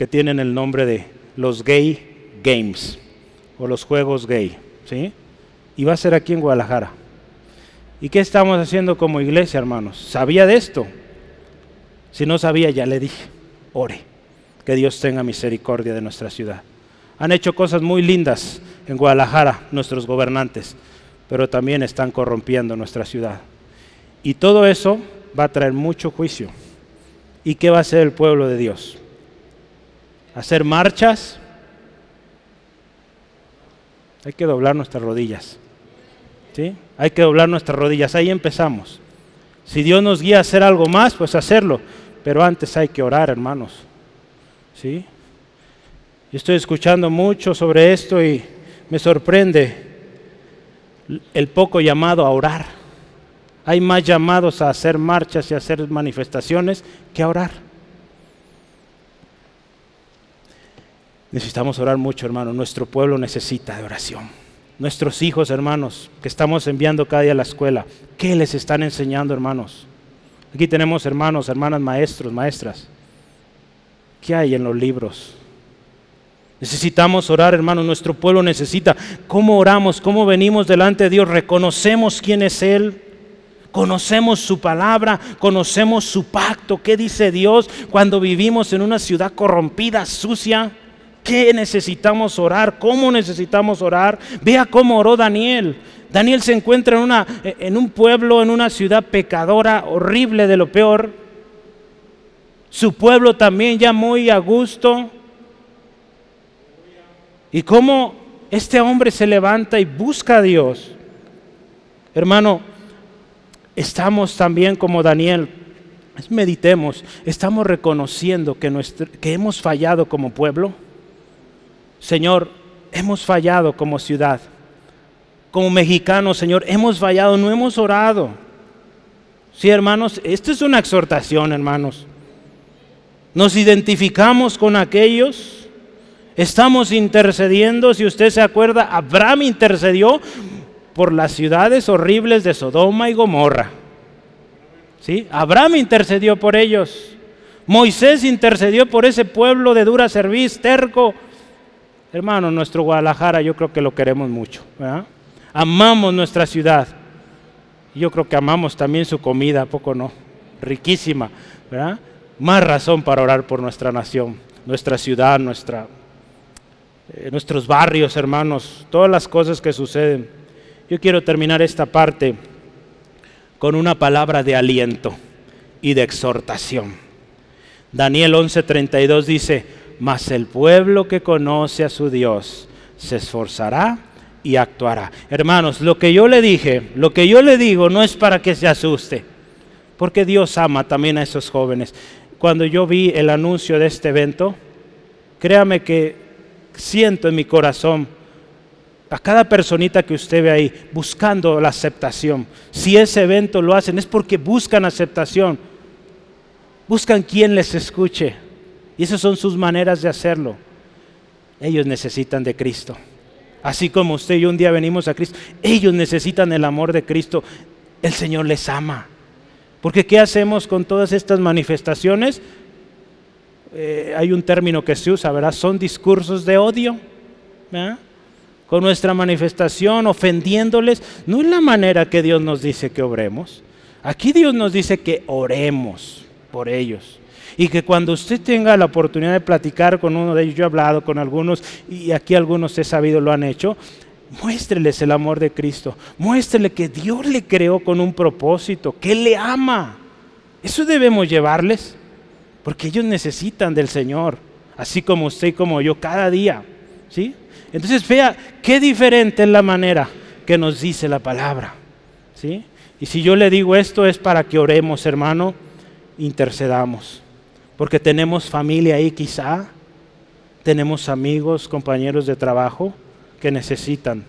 que tienen el nombre de los Gay Games o los Juegos Gay, ¿sí? Y va a ser aquí en Guadalajara. ¿Y qué estamos haciendo como iglesia, hermanos? ¿Sabía de esto? Si no sabía, ya le dije, ore, que Dios tenga misericordia de nuestra ciudad. Han hecho cosas muy lindas en Guadalajara nuestros gobernantes, pero también están corrompiendo nuestra ciudad. Y todo eso va a traer mucho juicio. ¿Y qué va a hacer el pueblo de Dios? ¿Hacer marchas? Hay que doblar nuestras rodillas. ¿Sí? Hay que doblar nuestras rodillas. Ahí empezamos. Si Dios nos guía a hacer algo más, pues hacerlo. Pero antes hay que orar, hermanos. ¿Sí? Yo estoy escuchando mucho sobre esto y me sorprende el poco llamado a orar. Hay más llamados a hacer marchas y a hacer manifestaciones que a orar. Necesitamos orar mucho, hermano. Nuestro pueblo necesita de oración. Nuestros hijos, hermanos, que estamos enviando cada día a la escuela, ¿qué les están enseñando, hermanos? Aquí tenemos hermanos, hermanas, maestros, maestras. ¿Qué hay en los libros? Necesitamos orar, hermanos. Nuestro pueblo necesita. ¿Cómo oramos? ¿Cómo venimos delante de Dios? ¿Reconocemos quién es Él? Conocemos su palabra, conocemos su pacto. ¿Qué dice Dios cuando vivimos en una ciudad corrompida, sucia? ¿Qué necesitamos orar? ¿Cómo necesitamos orar? Vea cómo oró Daniel. Daniel se encuentra en, una, en un pueblo, en una ciudad pecadora, horrible de lo peor. Su pueblo también ya muy a gusto. Y cómo este hombre se levanta y busca a Dios. Hermano, estamos también como Daniel, meditemos, estamos reconociendo que, que hemos fallado como pueblo. Señor, hemos fallado como ciudad. Como mexicanos, Señor, hemos fallado, no hemos orado. Sí, hermanos, esto es una exhortación, hermanos. Nos identificamos con aquellos, estamos intercediendo, si usted se acuerda, Abraham intercedió por las ciudades horribles de Sodoma y Gomorra. ¿Sí? Abraham intercedió por ellos. Moisés intercedió por ese pueblo de dura cerviz, terco. Hermano, nuestro Guadalajara yo creo que lo queremos mucho. Amamos nuestra ciudad. Yo creo que amamos también su comida, poco no? Riquísima. Más razón para orar por nuestra nación, nuestra ciudad, nuestra, eh, nuestros barrios, hermanos, todas las cosas que suceden. Yo quiero terminar esta parte con una palabra de aliento y de exhortación. Daniel 11:32 dice, mas el pueblo que conoce a su Dios se esforzará y actuará. Hermanos, lo que yo le dije, lo que yo le digo no es para que se asuste, porque Dios ama también a esos jóvenes. Cuando yo vi el anuncio de este evento, créame que siento en mi corazón a cada personita que usted ve ahí, buscando la aceptación. Si ese evento lo hacen es porque buscan aceptación, buscan quien les escuche. Y esas son sus maneras de hacerlo. Ellos necesitan de Cristo. Así como usted y yo un día venimos a Cristo, ellos necesitan el amor de Cristo. El Señor les ama. Porque ¿qué hacemos con todas estas manifestaciones? Eh, hay un término que se usa, ¿verdad? Son discursos de odio. con nuestra manifestación, ofendiéndoles, no es la manera que Dios nos dice que obremos. Aquí Dios nos dice que oremos por ellos. Y que cuando usted tenga la oportunidad de platicar con uno de ellos, yo he hablado con algunos y aquí algunos he sabido lo han hecho, muéstreles el amor de Cristo. Muéstrele que Dios le creó con un propósito, que le ama. Eso debemos llevarles, porque ellos necesitan del Señor, así como usted y como yo, cada día. ¿Sí? Entonces vea qué diferente es la manera que nos dice la palabra. ¿sí? Y si yo le digo esto es para que oremos, hermano, intercedamos. Porque tenemos familia ahí quizá, tenemos amigos, compañeros de trabajo que necesitan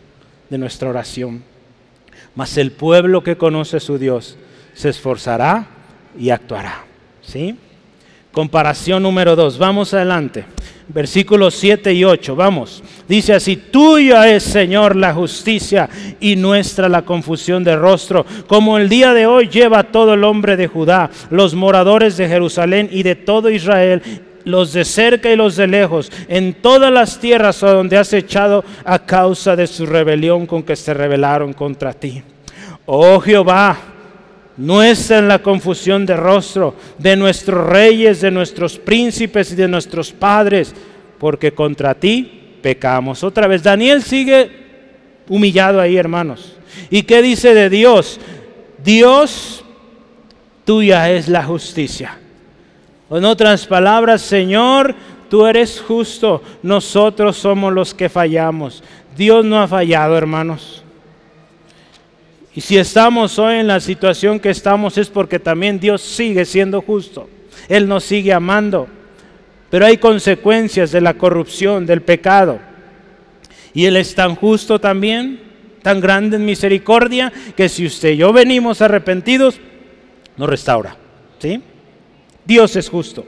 de nuestra oración. Mas el pueblo que conoce a su Dios se esforzará y actuará. ¿Sí? Comparación número dos. Vamos adelante versículos 7 y 8. Vamos. Dice así, tuya es Señor la justicia y nuestra la confusión de rostro, como el día de hoy lleva todo el hombre de Judá, los moradores de Jerusalén y de todo Israel, los de cerca y los de lejos, en todas las tierras a donde has echado a causa de su rebelión con que se rebelaron contra ti. Oh Jehová, nuestra en la confusión de rostro, de nuestros reyes, de nuestros príncipes y de nuestros padres, porque contra ti pecamos. Otra vez, Daniel sigue humillado ahí, hermanos. ¿Y qué dice de Dios? Dios, tuya es la justicia. En otras palabras, Señor, tú eres justo, nosotros somos los que fallamos. Dios no ha fallado, hermanos. Y si estamos hoy en la situación que estamos es porque también Dios sigue siendo justo. Él nos sigue amando. Pero hay consecuencias de la corrupción, del pecado. Y Él es tan justo también, tan grande en misericordia, que si usted y yo venimos arrepentidos, nos restaura. ¿sí? Dios es justo.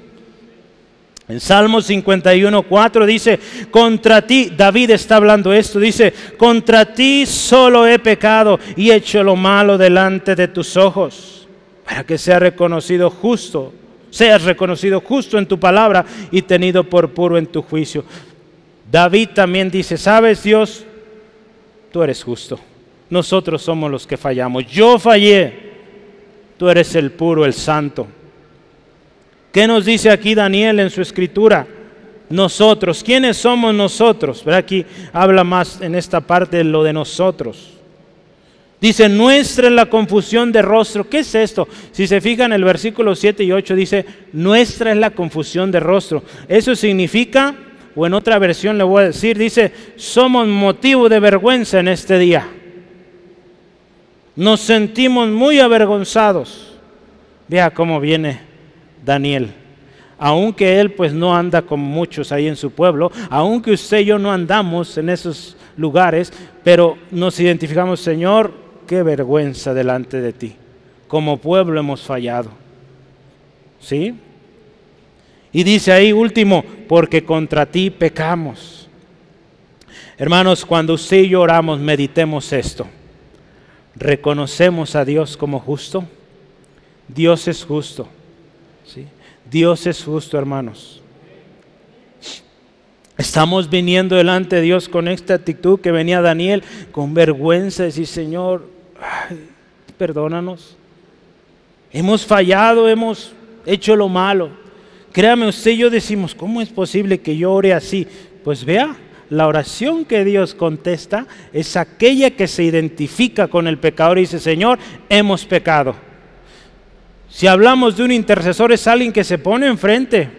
En Salmo 51, 4 dice, contra ti, David está hablando esto, dice, contra ti solo he pecado y hecho lo malo delante de tus ojos, para que sea reconocido justo, seas reconocido justo en tu palabra y tenido por puro en tu juicio. David también dice, sabes Dios, tú eres justo, nosotros somos los que fallamos, yo fallé, tú eres el puro, el santo. ¿Qué nos dice aquí Daniel en su escritura? Nosotros, ¿quiénes somos nosotros? Aquí habla más en esta parte de lo de nosotros. Dice, nuestra es la confusión de rostro. ¿Qué es esto? Si se fijan, el versículo 7 y 8 dice, nuestra es la confusión de rostro. Eso significa, o en otra versión le voy a decir, dice, somos motivo de vergüenza en este día. Nos sentimos muy avergonzados. Vea cómo viene Daniel. Aunque él pues no anda con muchos ahí en su pueblo, aunque usted y yo no andamos en esos lugares, pero nos identificamos, Señor, qué vergüenza delante de ti. Como pueblo hemos fallado. ¿Sí? Y dice ahí último, porque contra ti pecamos. Hermanos, cuando usted y yo oramos, meditemos esto. Reconocemos a Dios como justo. Dios es justo. Dios es justo, hermanos. Estamos viniendo delante de Dios con esta actitud que venía Daniel, con vergüenza, decir, Señor, perdónanos. Hemos fallado, hemos hecho lo malo. Créame, usted y yo decimos, ¿cómo es posible que yo ore así? Pues vea, la oración que Dios contesta es aquella que se identifica con el pecador y dice, Señor, hemos pecado si hablamos de un intercesor es alguien que se pone enfrente,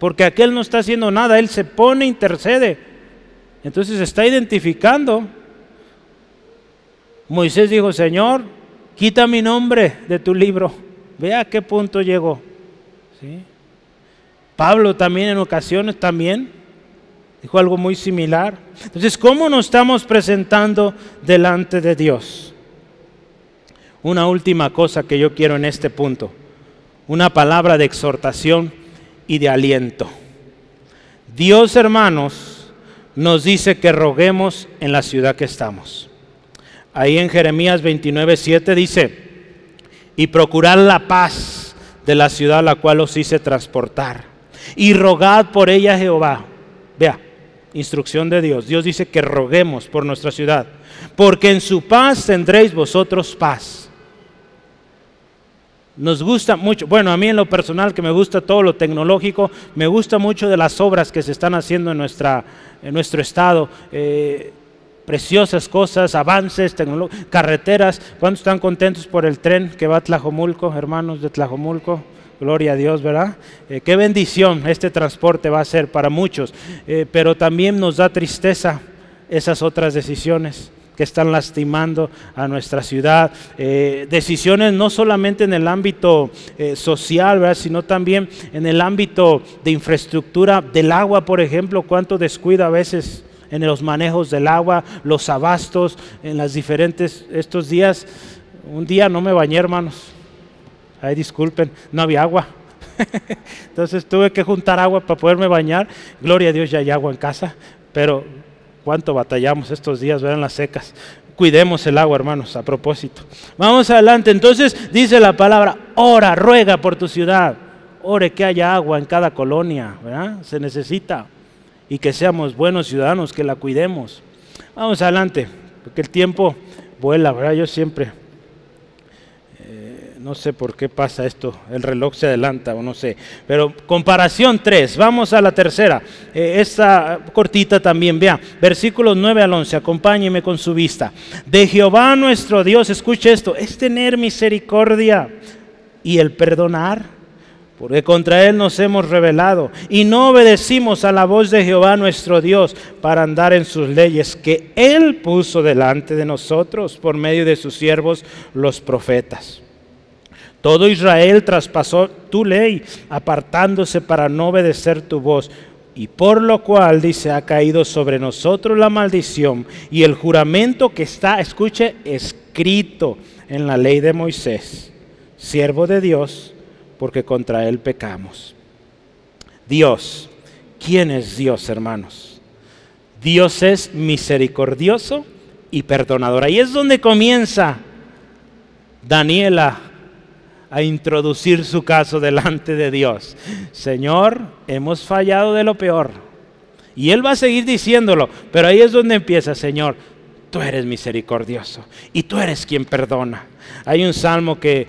porque aquel no está haciendo nada, él se pone, intercede. Entonces se está identificando. Moisés dijo, Señor, quita mi nombre de tu libro. Vea a qué punto llegó. Pablo también en ocasiones también. Dijo algo muy similar. Entonces, ¿cómo nos estamos presentando delante de Dios? Una última cosa que yo quiero en este punto. Una palabra de exhortación y de aliento. Dios, hermanos, nos dice que roguemos en la ciudad que estamos. Ahí en Jeremías 29, 7 dice, y procurar la paz de la ciudad a la cual os hice transportar, y rogad por ella Jehová. Vea, instrucción de Dios. Dios dice que roguemos por nuestra ciudad, porque en su paz tendréis vosotros paz. Nos gusta mucho, bueno, a mí en lo personal que me gusta todo lo tecnológico, me gusta mucho de las obras que se están haciendo en, nuestra, en nuestro estado. Eh, preciosas cosas, avances, carreteras. ¿Cuántos están contentos por el tren que va a Tlajomulco, hermanos de Tlajomulco? Gloria a Dios, ¿verdad? Eh, qué bendición este transporte va a ser para muchos, eh, pero también nos da tristeza esas otras decisiones que están lastimando a nuestra ciudad. Eh, decisiones no solamente en el ámbito social, ¿verdad? sino también en el ámbito de infraestructura del agua, por ejemplo, cuánto descuida a veces en los manejos del agua, los abastos, en las diferentes, estos días, un día no me bañé, hermanos. Ay, disculpen, no había agua. Entonces tuve que juntar agua para poderme bañar. Gloria a Dios, ya hay agua en casa, pero cuánto batallamos estos días, verán las secas. Cuidemos el agua, hermanos, a propósito. Vamos adelante. Entonces dice la palabra, ora, ruega por tu ciudad. Ore que haya agua en cada colonia, ¿verdad? Se necesita y que seamos buenos ciudadanos, que la cuidemos. Vamos adelante, porque el tiempo vuela, ¿verdad? Yo siempre, no sé por qué pasa esto, el reloj se adelanta o no sé, pero comparación 3, vamos a la tercera, eh, esta cortita también, vea, versículos 9 al 11, acompáñeme con su vista. De Jehová nuestro Dios, escuche esto, es tener misericordia y el perdonar porque contra Él nos hemos rebelado y no obedecimos a la voz de Jehová nuestro Dios para andar en sus leyes que Él puso delante de nosotros por medio de sus siervos los profetas. Todo Israel traspasó tu ley, apartándose para no obedecer tu voz, y por lo cual, dice, ha caído sobre nosotros la maldición y el juramento que está, escuche, escrito en la ley de Moisés, siervo de Dios porque contra Él pecamos. Dios, ¿quién es Dios, hermanos? Dios es misericordioso y perdonador. Ahí es donde comienza Daniela a introducir su caso delante de Dios. Señor, hemos fallado de lo peor. Y Él va a seguir diciéndolo, pero ahí es donde empieza, Señor, tú eres misericordioso y tú eres quien perdona. Hay un salmo que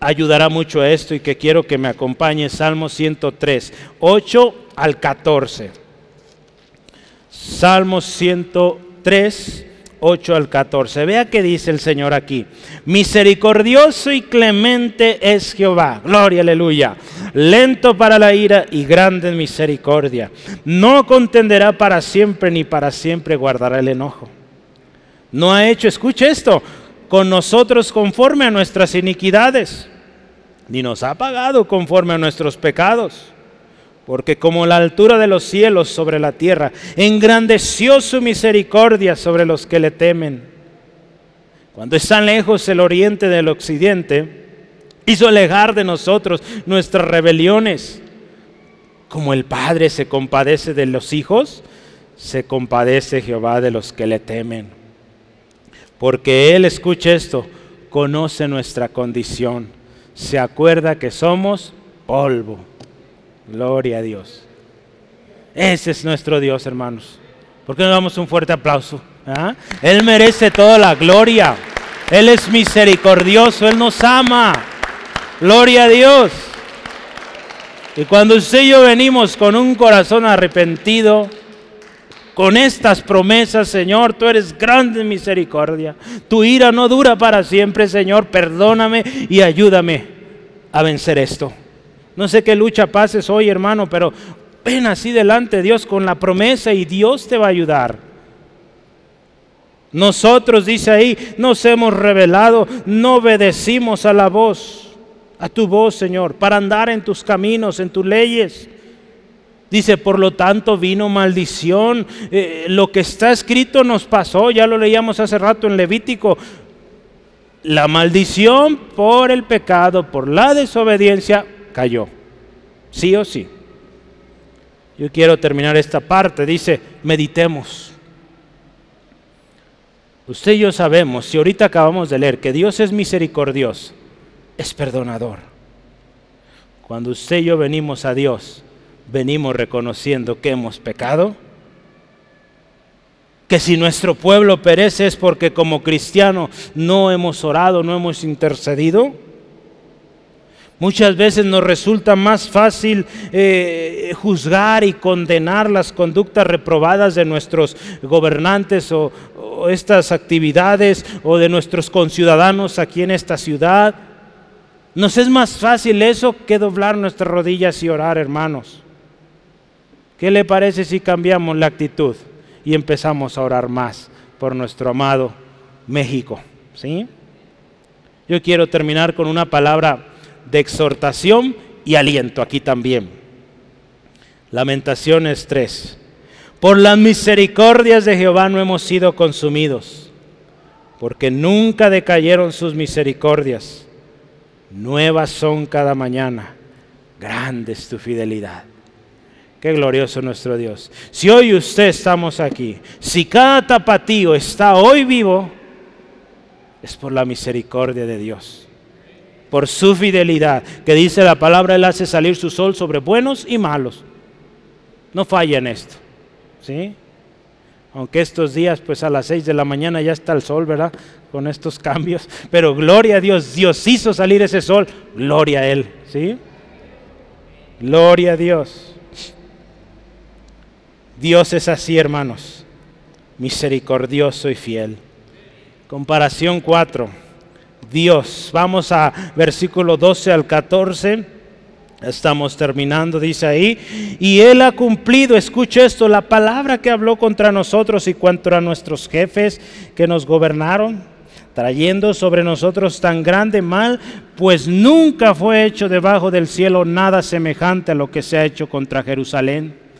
ayudará mucho a esto y que quiero que me acompañe, Salmo 103, 8 al 14. Salmo 103, 8 al 14. Vea qué dice el Señor aquí. Misericordioso y clemente es Jehová. Gloria, aleluya. Lento para la ira y grande en misericordia. No contenderá para siempre ni para siempre guardará el enojo. No ha hecho, escuche esto, con nosotros conforme a nuestras iniquidades, ni nos ha pagado conforme a nuestros pecados. Porque como la altura de los cielos sobre la tierra, engrandeció su misericordia sobre los que le temen. Cuando está lejos el oriente del occidente, hizo alejar de nosotros nuestras rebeliones. Como el Padre se compadece de los hijos, se compadece Jehová de los que le temen porque Él, escucha esto, conoce nuestra condición, se acuerda que somos polvo. Gloria a Dios. Ese es nuestro Dios, hermanos. ¿Por qué no damos un fuerte aplauso? ¿Ah? Él merece toda la gloria. Él es misericordioso, Él nos ama. Gloria a Dios. Y cuando usted y yo venimos con un corazón arrepentido, con estas promesas, Señor, tú eres grande en misericordia. Tu ira no dura para siempre, Señor. Perdóname y ayúdame a vencer esto. No sé qué lucha pases hoy, hermano, pero ven así delante Dios con la promesa y Dios te va a ayudar. Nosotros, dice ahí, nos hemos revelado, no obedecimos a la voz, a tu voz, Señor, para andar en tus caminos, en tus leyes. Dice, por lo tanto vino maldición. Eh, lo que está escrito nos pasó, ya lo leíamos hace rato en Levítico. La maldición por el pecado, por la desobediencia, cayó. Sí o sí. Yo quiero terminar esta parte. Dice, meditemos. Usted y yo sabemos, si ahorita acabamos de leer que Dios es misericordioso, es perdonador. Cuando usted y yo venimos a Dios, venimos reconociendo que hemos pecado, que si nuestro pueblo perece es porque como cristiano no hemos orado, no hemos intercedido. Muchas veces nos resulta más fácil eh, juzgar y condenar las conductas reprobadas de nuestros gobernantes o estas actividades o de nuestros conciudadanos aquí en esta ciudad. Nos es más fácil eso que doblar nuestras rodillas y orar, hermanos. ¿Qué le parece si cambiamos la actitud y empezamos a orar más por nuestro amado México? ¿Sí? Yo quiero terminar con una palabra de exhortación y aliento aquí también. Lamentaciones 3. Por las misericordias de Jehová no hemos sido consumidos, porque nunca decayeron sus misericordias. Nuevas son cada mañana. Grande es tu fidelidad. Qué glorioso nuestro Dios. Si hoy usted estamos aquí, si cada tapatío está hoy vivo, es por la misericordia de Dios, por su fidelidad, que dice la palabra, Él hace salir su sol sobre buenos y malos. No falla en esto, ¿sí? Aunque estos días, pues a las seis de la mañana ya está el sol, ¿verdad? Con estos cambios. Pero gloria a Dios, Dios hizo salir ese sol, gloria a Él, ¿sí? Gloria a Dios. Dios es así, hermanos, misericordioso y fiel. Comparación 4. Dios, vamos a versículo 12 al 14. Estamos terminando, dice ahí. Y Él ha cumplido, escucha esto, la palabra que habló contra nosotros y contra nuestros jefes que nos gobernaron, trayendo sobre nosotros tan grande mal, pues nunca fue hecho debajo del cielo nada semejante a lo que se ha hecho contra Jerusalén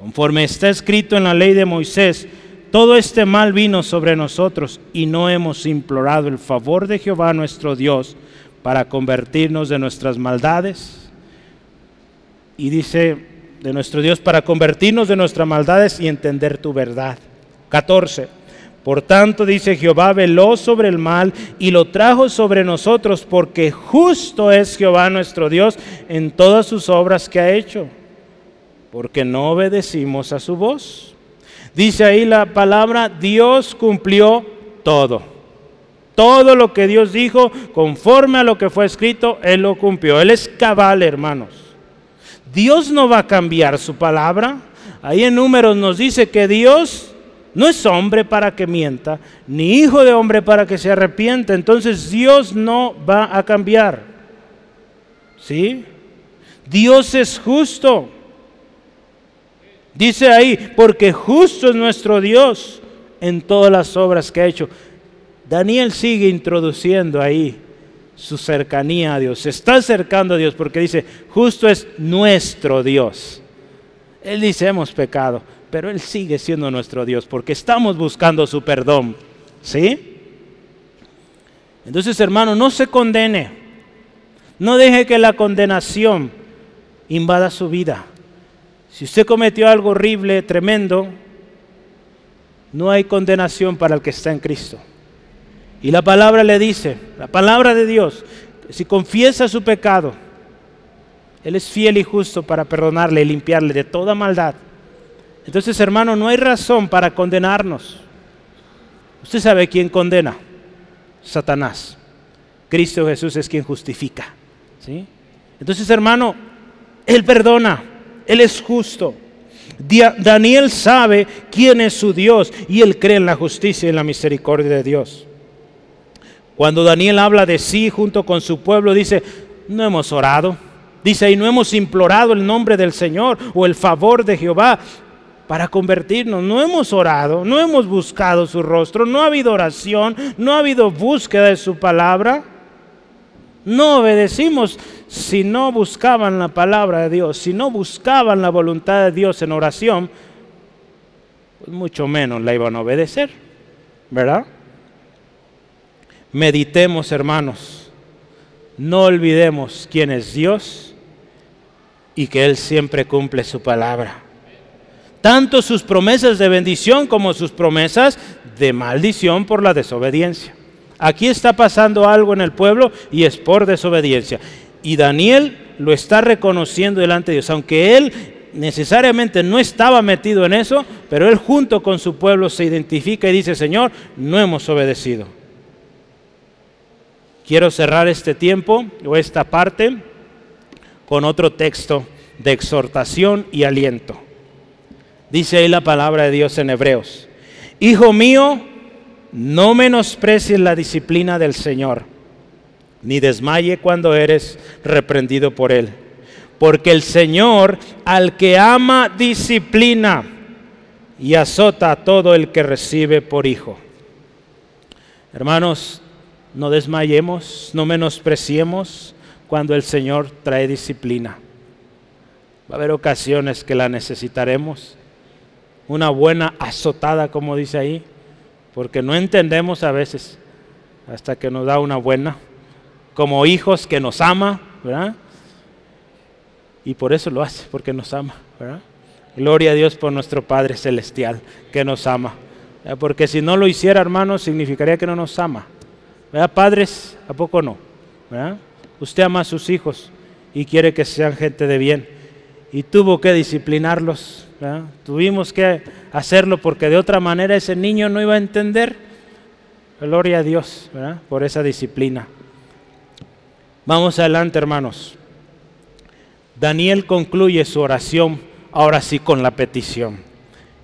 Conforme está escrito en la ley de Moisés, todo este mal vino sobre nosotros y no hemos implorado el favor de Jehová nuestro Dios para convertirnos de nuestras maldades. Y dice, de nuestro Dios para convertirnos de nuestras maldades y entender tu verdad. 14. Por tanto, dice Jehová, veló sobre el mal y lo trajo sobre nosotros, porque justo es Jehová nuestro Dios en todas sus obras que ha hecho porque no obedecimos a su voz. Dice ahí la palabra, Dios cumplió todo. Todo lo que Dios dijo, conforme a lo que fue escrito, Él lo cumplió. Él es cabal, hermanos. Dios no va a cambiar su palabra. Ahí en números nos dice que Dios no es hombre para que mienta, ni hijo de hombre para que se arrepienta. Entonces Dios no va a cambiar. ¿Sí? Dios es justo. Dice ahí, porque justo es nuestro Dios en todas las obras que ha hecho. Daniel sigue introduciendo ahí su cercanía a Dios. Se está acercando a Dios porque dice, justo es nuestro Dios. Él dice, hemos pecado, pero Él sigue siendo nuestro Dios porque estamos buscando su perdón. ¿Sí? Entonces, hermano, no se condene. No deje que la condenación invada su vida. Si usted cometió algo horrible, tremendo, no hay condenación para el que está en Cristo. Y la palabra le dice, la palabra de Dios, si confiesa su pecado, Él es fiel y justo para perdonarle y limpiarle de toda maldad. Entonces, hermano, no hay razón para condenarnos. Usted sabe quién condena. Satanás. Cristo Jesús es quien justifica. ¿sí? Entonces, hermano, Él perdona. Él es justo. Daniel sabe quién es su Dios y él cree en la justicia y en la misericordia de Dios. Cuando Daniel habla de sí junto con su pueblo, dice, no hemos orado. Dice, y no hemos implorado el nombre del Señor o el favor de Jehová para convertirnos. No hemos orado, no hemos buscado su rostro, no ha habido oración, no ha habido búsqueda de su palabra. No obedecimos si no buscaban la palabra de Dios, si no buscaban la voluntad de Dios en oración, pues mucho menos la iban a obedecer, ¿verdad? Meditemos, hermanos, no olvidemos quién es Dios y que Él siempre cumple su palabra. Tanto sus promesas de bendición como sus promesas de maldición por la desobediencia. Aquí está pasando algo en el pueblo y es por desobediencia. Y Daniel lo está reconociendo delante de Dios, aunque él necesariamente no estaba metido en eso, pero él junto con su pueblo se identifica y dice, Señor, no hemos obedecido. Quiero cerrar este tiempo o esta parte con otro texto de exhortación y aliento. Dice ahí la palabra de Dios en Hebreos. Hijo mío, no menosprecies la disciplina del Señor, ni desmaye cuando eres reprendido por Él. Porque el Señor al que ama disciplina y azota a todo el que recibe por hijo. Hermanos, no desmayemos, no menospreciemos cuando el Señor trae disciplina. Va a haber ocasiones que la necesitaremos. Una buena azotada, como dice ahí, porque no entendemos a veces hasta que nos da una buena, como hijos que nos ama, ¿verdad? Y por eso lo hace, porque nos ama, ¿verdad? Gloria a Dios por nuestro Padre Celestial, que nos ama. Porque si no lo hiciera, hermano, significaría que no nos ama. ¿Verdad? Padres, ¿a poco no? ¿verdad? Usted ama a sus hijos y quiere que sean gente de bien. Y tuvo que disciplinarlos. Tuvimos que hacerlo porque de otra manera ese niño no iba a entender. Gloria a Dios por esa disciplina. Vamos adelante, hermanos. Daniel concluye su oración, ahora sí con la petición.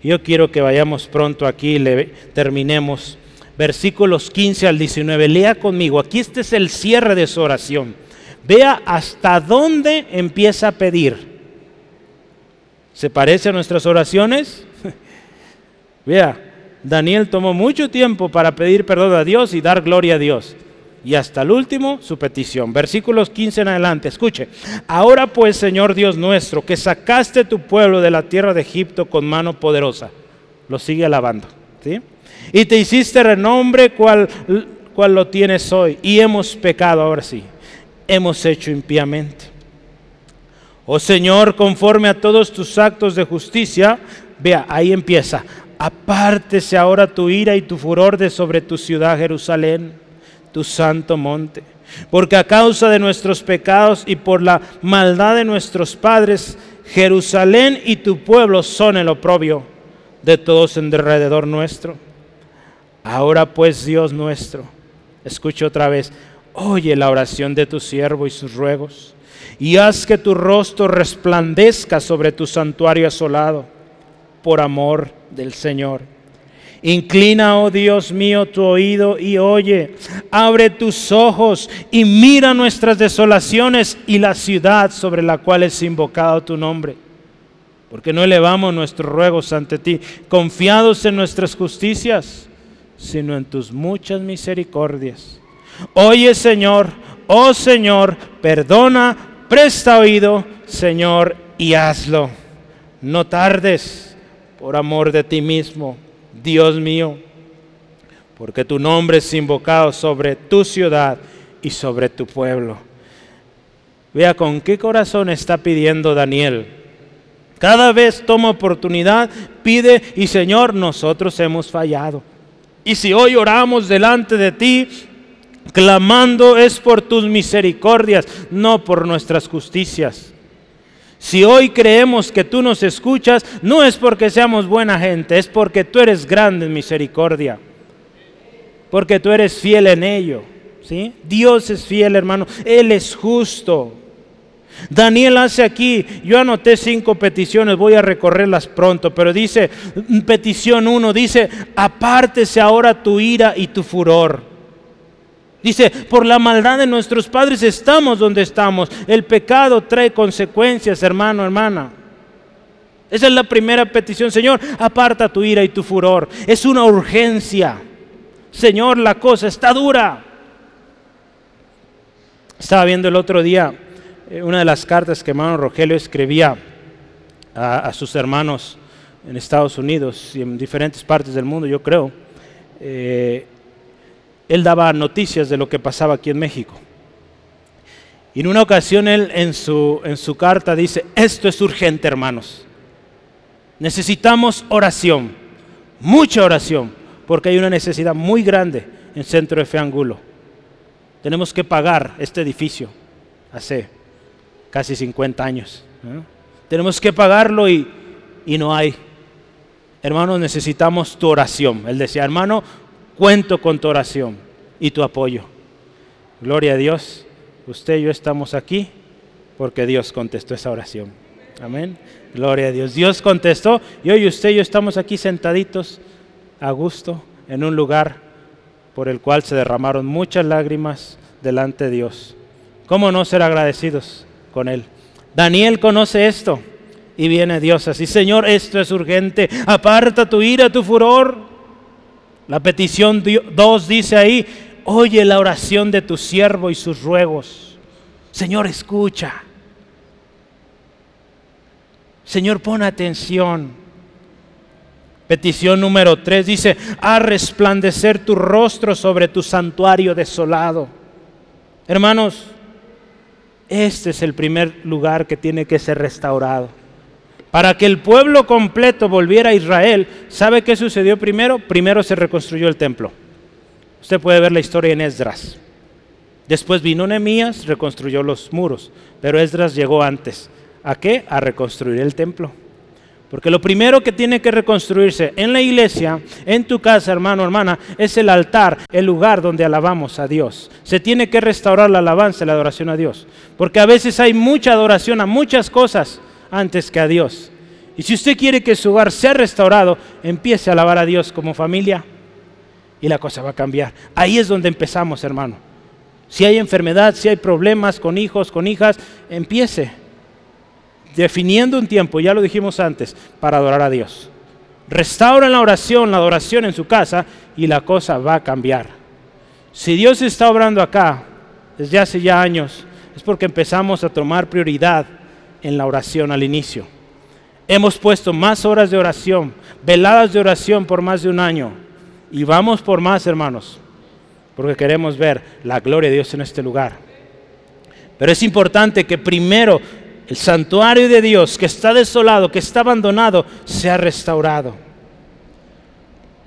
Yo quiero que vayamos pronto aquí y le terminemos. Versículos 15 al 19. Lea conmigo. Aquí este es el cierre de su oración. Vea hasta dónde empieza a pedir. ¿Se parece a nuestras oraciones? Vea, Daniel tomó mucho tiempo para pedir perdón a Dios y dar gloria a Dios. Y hasta el último, su petición. Versículos 15 en adelante. Escuche. Ahora pues, Señor Dios nuestro, que sacaste tu pueblo de la tierra de Egipto con mano poderosa. Lo sigue alabando. ¿sí? Y te hiciste renombre cual, cual lo tienes hoy. Y hemos pecado ahora sí. Hemos hecho impíamente. Oh Señor, conforme a todos tus actos de justicia, vea, ahí empieza, apártese ahora tu ira y tu furor de sobre tu ciudad Jerusalén, tu santo monte. Porque a causa de nuestros pecados y por la maldad de nuestros padres, Jerusalén y tu pueblo son el oprobio de todos en derredor nuestro. Ahora pues, Dios nuestro, escucha otra vez, oye la oración de tu siervo y sus ruegos y haz que tu rostro resplandezca sobre tu santuario asolado por amor del Señor. Inclina, oh Dios mío, tu oído y oye. Abre tus ojos y mira nuestras desolaciones y la ciudad sobre la cual es invocado tu nombre. Porque no elevamos nuestros ruegos ante ti, confiados en nuestras justicias, sino en tus muchas misericordias. Oye, Señor, oh Señor, perdona Presta oído, Señor, y hazlo. No tardes por amor de ti mismo, Dios mío, porque tu nombre es invocado sobre tu ciudad y sobre tu pueblo. Vea con qué corazón está pidiendo Daniel. Cada vez toma oportunidad, pide y Señor, nosotros hemos fallado. Y si hoy oramos delante de ti, Clamando es por tus misericordias, no por nuestras justicias. Si hoy creemos que tú nos escuchas, no es porque seamos buena gente, es porque tú eres grande en misericordia. Porque tú eres fiel en ello. ¿sí? Dios es fiel, hermano. Él es justo. Daniel hace aquí, yo anoté cinco peticiones, voy a recorrerlas pronto, pero dice, petición uno, dice, apártese ahora tu ira y tu furor. Dice, por la maldad de nuestros padres estamos donde estamos. El pecado trae consecuencias, hermano, hermana. Esa es la primera petición. Señor, aparta tu ira y tu furor. Es una urgencia. Señor, la cosa está dura. Estaba viendo el otro día eh, una de las cartas que hermano Rogelio escribía a, sus hermanos en Estados Unidos y en diferentes partes del mundo, yo creo. Eh, él daba noticias de lo que pasaba aquí en México. Y en una ocasión él en su, en su carta dice, esto es urgente hermanos. Necesitamos oración, mucha oración, porque hay una necesidad muy grande en Centro de Fe Angulo. Tenemos que pagar este edificio hace casi 50 años. Tenemos que pagarlo y, y no hay. Hermanos, necesitamos tu oración. Él decía, hermano, cuento con tu oración y tu apoyo. Gloria a Dios. Usted y yo estamos aquí porque Dios contestó esa oración. Amén. Gloria a Dios. Dios contestó y hoy usted y yo estamos aquí sentaditos a gusto en un lugar por el cual se derramaron muchas lágrimas delante de Dios. ¿Cómo no ser agradecidos con Él? Daniel conoce esto y viene Dios así, Señor, esto es urgente, aparta tu ira, tu furor. La petición 2 dice ahí, oye la oración de tu siervo y sus ruegos. Señor, escucha. Señor, pon atención. Petición número 3 dice, a resplandecer tu rostro sobre tu santuario desolado. Hermanos, este es el primer lugar que tiene que ser restaurado. Para que el pueblo completo volviera a Israel, ¿sabe qué sucedió primero? Primero se reconstruyó el templo. Usted puede ver la historia en Esdras. Después vino Nehemías, reconstruyó los muros, pero Esdras llegó antes. ¿A qué? A reconstruir el templo. Porque lo primero que tiene que reconstruirse en la iglesia, en tu casa, hermano, hermana, es el altar, el lugar donde alabamos a Dios. Se tiene que restaurar la alabanza, la adoración a Dios. Porque a veces hay mucha adoración a muchas cosas antes que a Dios. Y si usted quiere que su hogar sea restaurado, empiece a alabar a Dios como familia y la cosa va a cambiar. Ahí es donde empezamos, hermano. Si hay enfermedad, si hay problemas con hijos, con hijas, empiece definiendo un tiempo, ya lo dijimos antes, para adorar a Dios. Restauren la oración, la adoración en su casa y la cosa va a cambiar. Si Dios está obrando acá desde hace ya años, es porque empezamos a tomar prioridad en la oración al inicio. Hemos puesto más horas de oración, veladas de oración por más de un año. Y vamos por más, hermanos, porque queremos ver la gloria de Dios en este lugar. Pero es importante que primero el santuario de Dios que está desolado, que está abandonado, sea restaurado.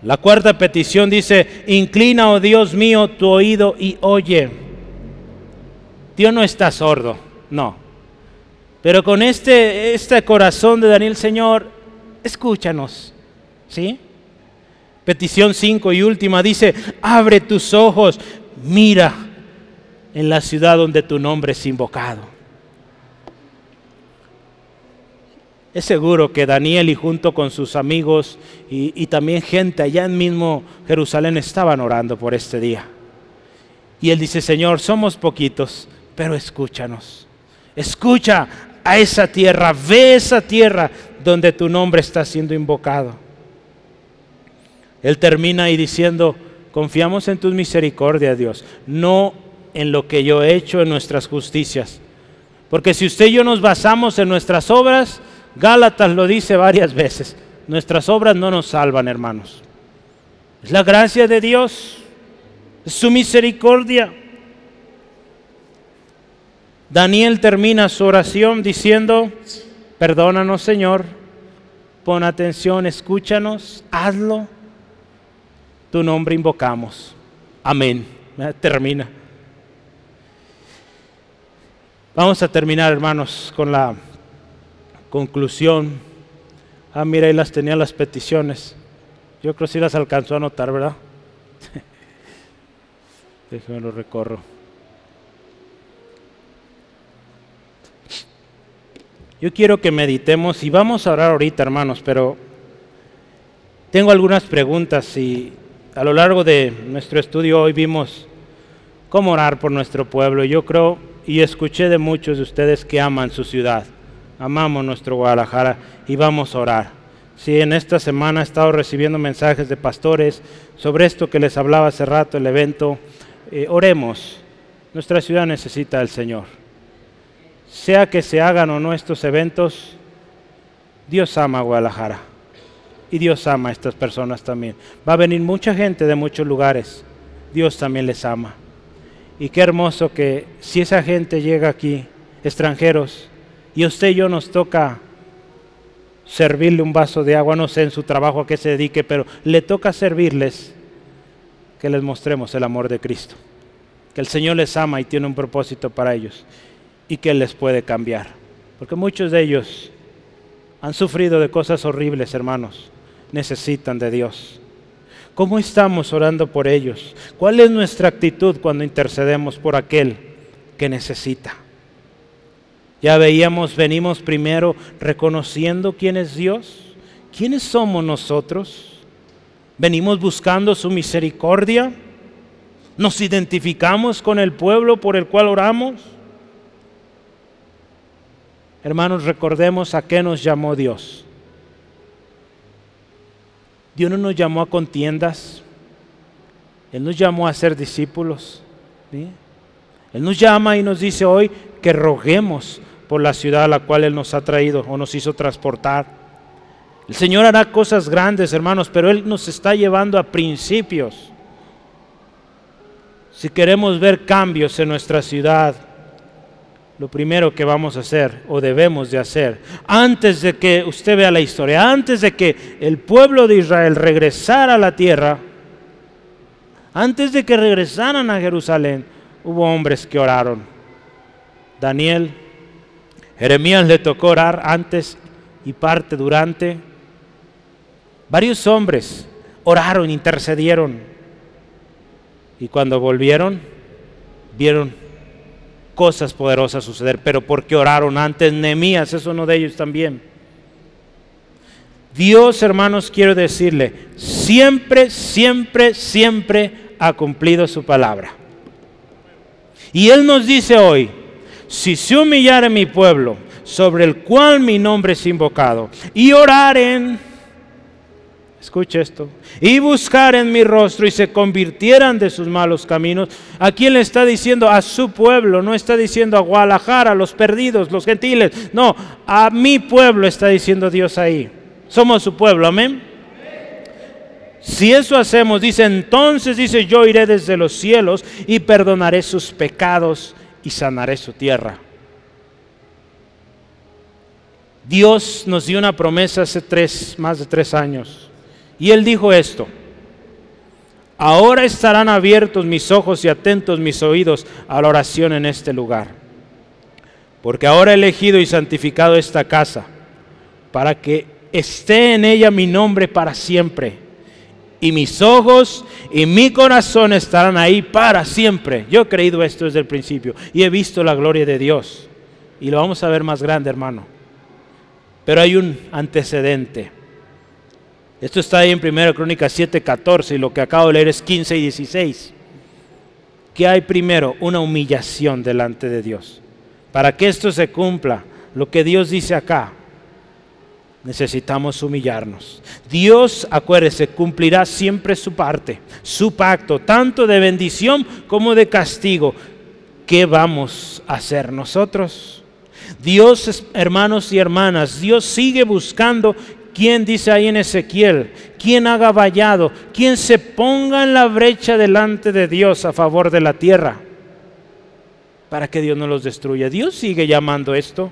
La cuarta petición dice, inclina, oh Dios mío, tu oído y oye. Dios no está sordo, no. Pero con este, este corazón de Daniel, Señor, escúchanos. ¿Sí? Petición 5 y última dice, abre tus ojos, mira en la ciudad donde tu nombre es invocado. Es seguro que Daniel y junto con sus amigos y, y, también gente allá en mismo Jerusalén estaban orando por este día. Y él dice, Señor, somos poquitos, pero escúchanos. Escucha a esa tierra, ve esa tierra donde tu nombre está siendo invocado. Él termina ahí diciendo, confiamos en tu misericordia, Dios, no en lo que yo he hecho en nuestras justicias. Porque si usted y yo nos basamos en nuestras obras, Gálatas lo dice varias veces, nuestras obras no nos salvan, hermanos. Es la gracia de Dios, es su misericordia. Daniel termina su oración diciendo, perdónanos Señor, pon atención, escúchanos, hazlo, tu nombre invocamos. Amén. Termina. Vamos a terminar, hermanos, con la conclusión. Ah, mira, ahí las tenía las peticiones. Yo creo que sí las alcanzó a notar, ¿verdad? Déjeme lo recorro. Yo quiero que meditemos y vamos a orar ahorita, hermanos, pero tengo algunas preguntas y a lo largo de nuestro estudio hoy vimos cómo orar por nuestro pueblo. Yo creo y escuché de muchos de ustedes que aman su ciudad, amamos nuestro Guadalajara y vamos a orar. Si en esta semana he estado recibiendo mensajes de pastores sobre esto que les hablaba hace rato, el evento, eh, oremos Nuestra ciudad necesita al Señor. Sea que se hagan o no estos eventos, Dios ama a Guadalajara y Dios ama a estas personas también. Va a venir mucha gente de muchos lugares. Dios también les ama. Y qué hermoso que si esa gente llega aquí, extranjeros, y usted y yo nos toca servirle un vaso de agua, no sé en su trabajo a qué se dedique, pero le toca servirles, que les mostremos el amor de Cristo. Que el Señor les ama y tiene un propósito para ellos y que les puede cambiar. Porque muchos de ellos han sufrido de cosas horribles, hermanos. Necesitan de Dios. ¿Cómo estamos orando por ellos? ¿Cuál es nuestra actitud cuando intercedemos por aquel que necesita? Ya veíamos, venimos primero reconociendo quién es Dios. ¿Quiénes somos nosotros? Venimos buscando su misericordia. Nos identificamos con el pueblo por el cual oramos. Hermanos, recordemos a qué nos llamó Dios. Dios no nos llamó a contiendas. Él nos llamó a ser discípulos. Él nos llama y nos dice hoy que roguemos por la ciudad a la cual Él nos ha traído o nos hizo transportar. El Señor hará cosas grandes, hermanos, pero Él nos está llevando a principios. Si queremos ver cambios en nuestra ciudad, lo primero que vamos a hacer o debemos de hacer, antes de que usted vea la historia, antes de que el pueblo de Israel regresara a la tierra, antes de que regresaran a Jerusalén, hubo hombres que oraron. Daniel, Jeremías le tocó orar antes y parte durante. Varios hombres oraron, intercedieron. Y cuando volvieron, vieron cosas poderosas suceder, pero porque oraron antes. Nehemías es uno de ellos también. Dios, hermanos, quiero decirle, siempre, siempre, siempre ha cumplido su palabra. Y Él nos dice hoy, si se humillare mi pueblo, sobre el cual mi nombre es invocado, y oraren, escuche esto, y buscaren mi rostro y se convirtieran de sus malos caminos, ¿a quién le está diciendo? A su pueblo, no está diciendo a Guadalajara, los perdidos, los gentiles, no, a mi pueblo está diciendo Dios ahí. Somos su pueblo, amén. Si eso hacemos, dice, entonces dice, yo iré desde los cielos y perdonaré sus pecados y sanaré su tierra. Dios nos dio una promesa hace tres, más de tres años. Y Él dijo esto. Ahora estarán abiertos mis ojos y atentos mis oídos a la oración en este lugar. Porque ahora he elegido y santificado esta casa para que esté en ella mi nombre para siempre y mis ojos y mi corazón estarán ahí para siempre. Yo he creído esto desde el principio y he visto la gloria de Dios. Y lo vamos a ver más grande, hermano. Pero hay un antecedente. Esto está ahí en 1 Crónicas 7, 14 y lo que acabo de leer es 15 y 16. ¿Qué hay primero? Una humillación delante de Dios. Para que esto se cumpla, lo que Dios dice acá, necesitamos humillarnos. Dios, acuérdese, cumplirá siempre su parte, su pacto, tanto de bendición como de castigo. ¿Qué vamos a hacer nosotros? Dios, hermanos y hermanas, Dios sigue buscando quien dice ahí en Ezequiel, quien haga vallado, quien se ponga en la brecha delante de Dios a favor de la tierra, para que Dios no los destruya. Dios sigue llamando esto.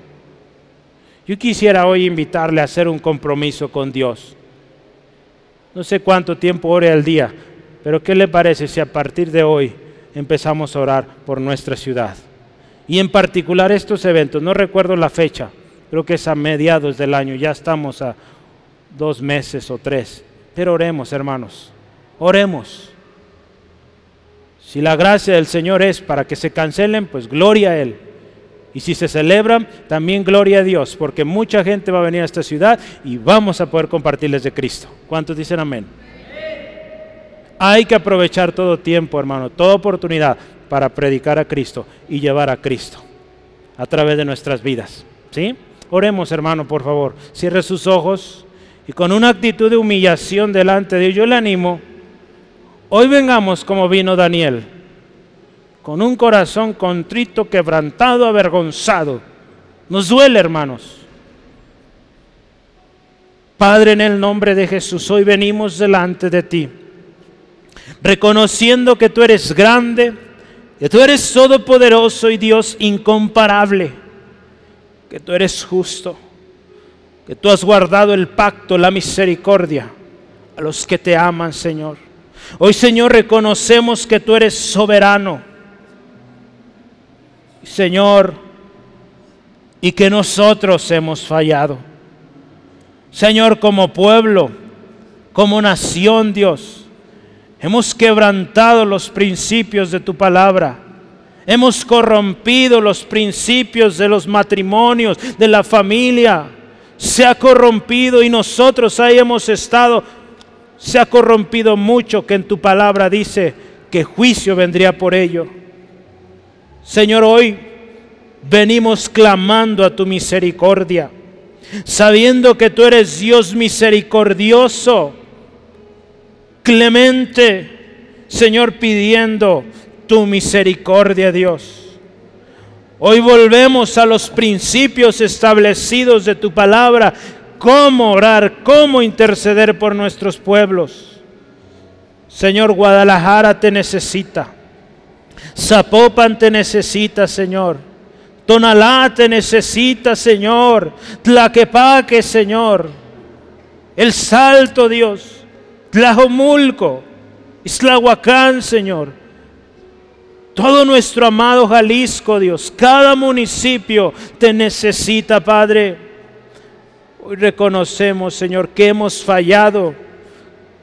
Yo quisiera hoy invitarle a hacer un compromiso con Dios. No sé cuánto tiempo ore al día, pero ¿qué le parece si a partir de hoy empezamos a orar por nuestra ciudad? Y en particular estos eventos, no recuerdo la fecha, creo que es a mediados del año, ya estamos a dos meses o tres, pero oremos hermanos, oremos. Si la gracia del Señor es para que se cancelen, pues gloria a Él. Y si se celebran, también gloria a Dios, porque mucha gente va a venir a esta ciudad y vamos a poder compartirles de Cristo. ¿Cuántos dicen amén? Hay que aprovechar todo tiempo, hermano, toda oportunidad para predicar a Cristo y llevar a Cristo a través de nuestras vidas. ¿Sí? Oremos, hermano, por favor. Cierre sus ojos y con una actitud de humillación delante de Dios, yo le animo. Hoy vengamos como vino Daniel con un corazón contrito, quebrantado, avergonzado. Nos duele, hermanos. Padre, en el nombre de Jesús, hoy venimos delante de ti, reconociendo que tú eres grande, que tú eres todopoderoso y Dios incomparable, que tú eres justo, que tú has guardado el pacto, la misericordia a los que te aman, Señor. Hoy, Señor, reconocemos que tú eres soberano. Señor, y que nosotros hemos fallado. Señor, como pueblo, como nación, Dios, hemos quebrantado los principios de tu palabra. Hemos corrompido los principios de los matrimonios, de la familia. Se ha corrompido y nosotros ahí hemos estado. Se ha corrompido mucho que en tu palabra dice que juicio vendría por ello. Señor, hoy venimos clamando a tu misericordia sabiendo que tú eres Dios misericordioso, clemente, Señor, pidiendo tu misericordia, Dios. Hoy volvemos a los principios establecidos de tu palabra, cómo orar, cómo interceder por nuestros pueblos. Señor, Guadalajara te necesita. Zapopan te necesita, Señor. Tonalá te necesita, Señor. Tlaquepaque, Señor. El Salto, Dios. Tlajomulco. Islahuacán, Señor. Todo nuestro amado Jalisco, Dios. Cada municipio te necesita, Padre. Hoy reconocemos, Señor, que hemos fallado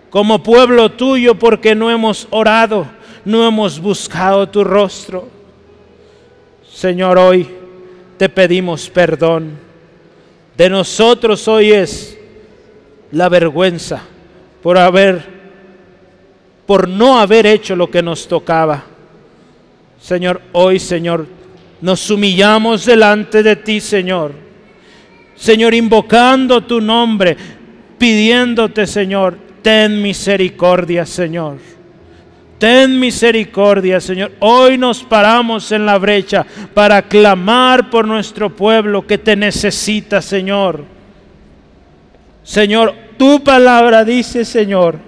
como pueblo tuyo porque no hemos orado, no hemos buscado tu rostro. Señor, hoy te pedimos perdón. De nosotros hoy es la vergüenza por haber, por no haber hecho lo que nos tocaba. Señor, hoy, Señor, nos humillamos delante de ti, Señor. Señor, invocando tu nombre, pidiéndote, Señor, ten misericordia, Señor. Ten misericordia, Señor. Hoy nos paramos en la brecha para clamar por nuestro pueblo que te necesita, Señor. Señor, tu palabra dice, Señor,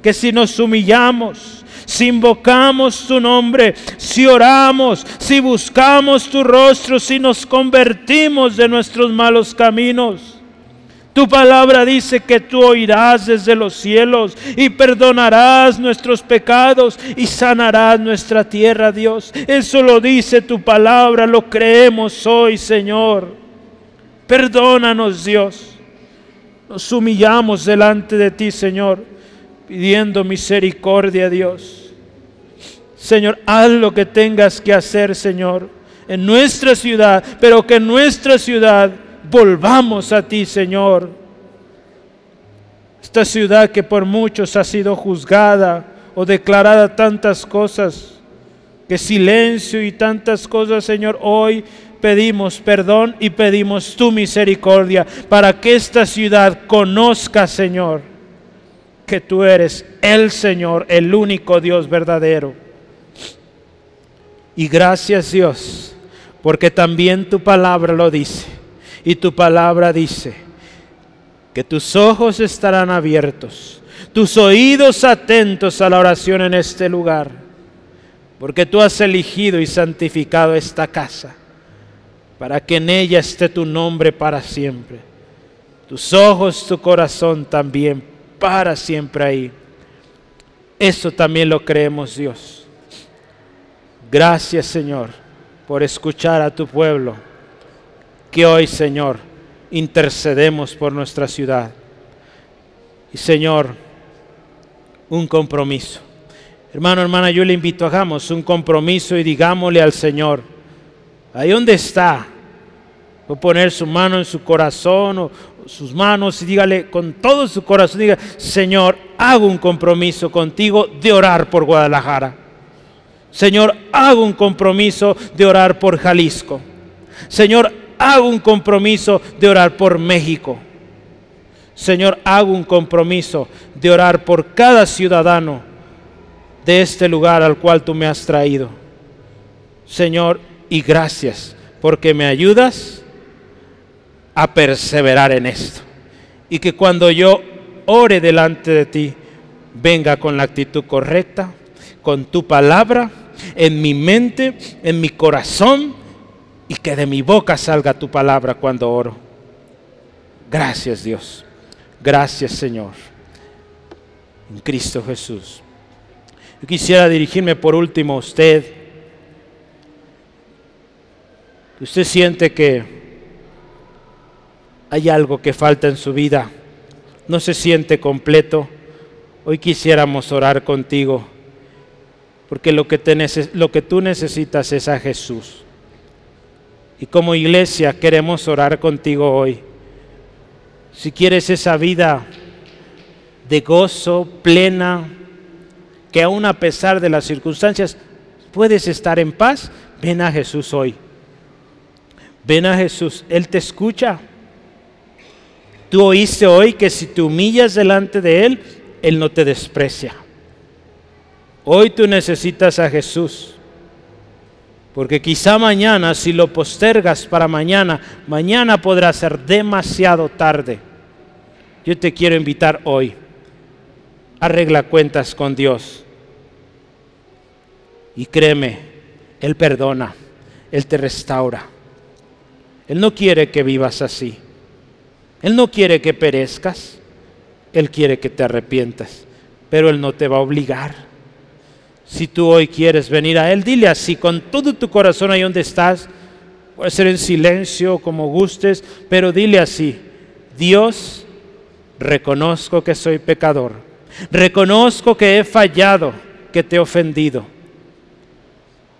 que si nos humillamos, si invocamos tu nombre, si oramos, si buscamos tu rostro, si nos convertimos de nuestros malos caminos, tu palabra dice que tú oirás desde los cielos y perdonarás nuestros pecados y sanarás nuestra tierra, Dios. Eso lo dice tu palabra, lo creemos hoy, Señor. Perdónanos, Dios. Nos humillamos delante de ti, Señor, pidiendo misericordia, Dios. Señor, haz lo que tengas que hacer, Señor, en nuestra ciudad, pero que en nuestra ciudad volvamos a ti, Señor. Esta ciudad que por muchos ha sido juzgada o declarada tantas cosas, que silencio y tantas cosas, Señor, hoy pedimos perdón y pedimos tu misericordia para que esta ciudad conozca, Señor, que tú eres el Señor, el único Dios verdadero. Y gracias Dios, porque también tu palabra lo dice y tu palabra dice que tus ojos estarán abiertos, tus oídos atentos a la oración en este lugar, porque tú has elegido y santificado esta casa para que en ella esté tu nombre para siempre. Tus ojos, tu corazón también para siempre ahí. Eso también lo creemos Dios. Gracias Señor por escuchar a tu pueblo que hoy, Señor, intercedemos por nuestra ciudad. Y Señor, un compromiso. Hermano, hermana, yo le invito, hagamos un compromiso y digámosle al Señor, ahí donde está, o poner su mano en su corazón o sus manos y dígale con todo su corazón, diga, Señor, hago un compromiso contigo de orar por Guadalajara. Señor, hago un compromiso de orar por Jalisco. Señor, hago un compromiso de orar por México. Señor, hago un compromiso de orar por cada ciudadano de este lugar al cual tú me has traído. Señor, y gracias porque me ayudas a perseverar en esto. Y que cuando yo ore delante de ti, venga con la actitud correcta, con tu palabra, en mi mente, en mi corazón, y que de mi boca salga tu palabra cuando oro. Gracias Dios. Gracias Señor. En Cristo Jesús. Yo quisiera dirigirme por último a usted. Usted siente que hay algo que falta en su vida. No se siente completo. Hoy quisiéramos orar contigo. Porque lo que, tú necesitas es a Jesús. Y como iglesia queremos orar contigo hoy. Si quieres esa vida de gozo plena, que aún a pesar de las circunstancias puedes estar en paz, ven a Jesús hoy. Ven a Jesús, Él te escucha. Tú oíste hoy que si te humillas delante de Él, Él no te desprecia. Hoy tú necesitas a Jesús. Porque quizá mañana, si lo postergas para mañana, mañana podrá ser demasiado tarde. Yo te quiero invitar hoy. Arregla cuentas con Dios. Y créeme, Él perdona, Él te restaura. Él no quiere que vivas así. Él no quiere que perezcas. Él quiere que te arrepientas. Pero Él no te va a obligar. Si tú hoy quieres venir a Él, dile así, con todo tu corazón ahí donde estás. Puede ser en silencio, como gustes, pero dile así, Dios, reconozco que soy pecador. Reconozco que he fallado, que te he ofendido.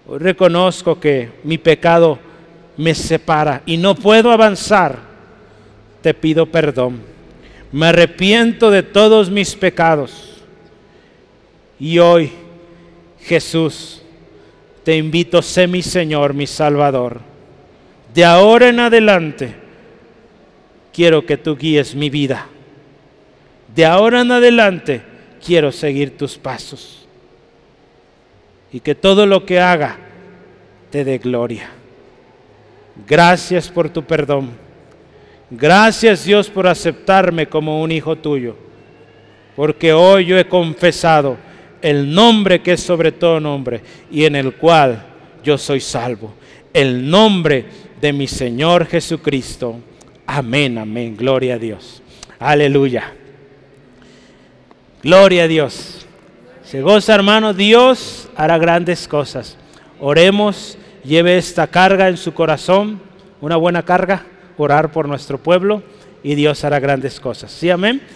reconozco que mi pecado me separa y no puedo avanzar. Te pido perdón. Me arrepiento de todos mis pecados. Y hoy Jesús, te invito, sé mi Señor, mi Salvador. De ahora en adelante, quiero que tú guíes mi vida. De ahora en adelante, quiero seguir tus pasos. Y que todo lo que haga te dé gloria. Gracias por tu perdón. Gracias Dios por aceptarme como un hijo tuyo. Porque hoy yo he confesado el nombre que es sobre todo nombre y en el cual yo soy salvo. El nombre de mi Señor Jesucristo. Amén, amén. Gloria a Dios. Aleluya. Gloria a Dios. Se goza, hermano. Dios hará grandes cosas. Oremos. Lleve esta carga en su corazón. Una buena carga. Orar por nuestro pueblo. Y Dios hará grandes cosas. ¿Sí, amén?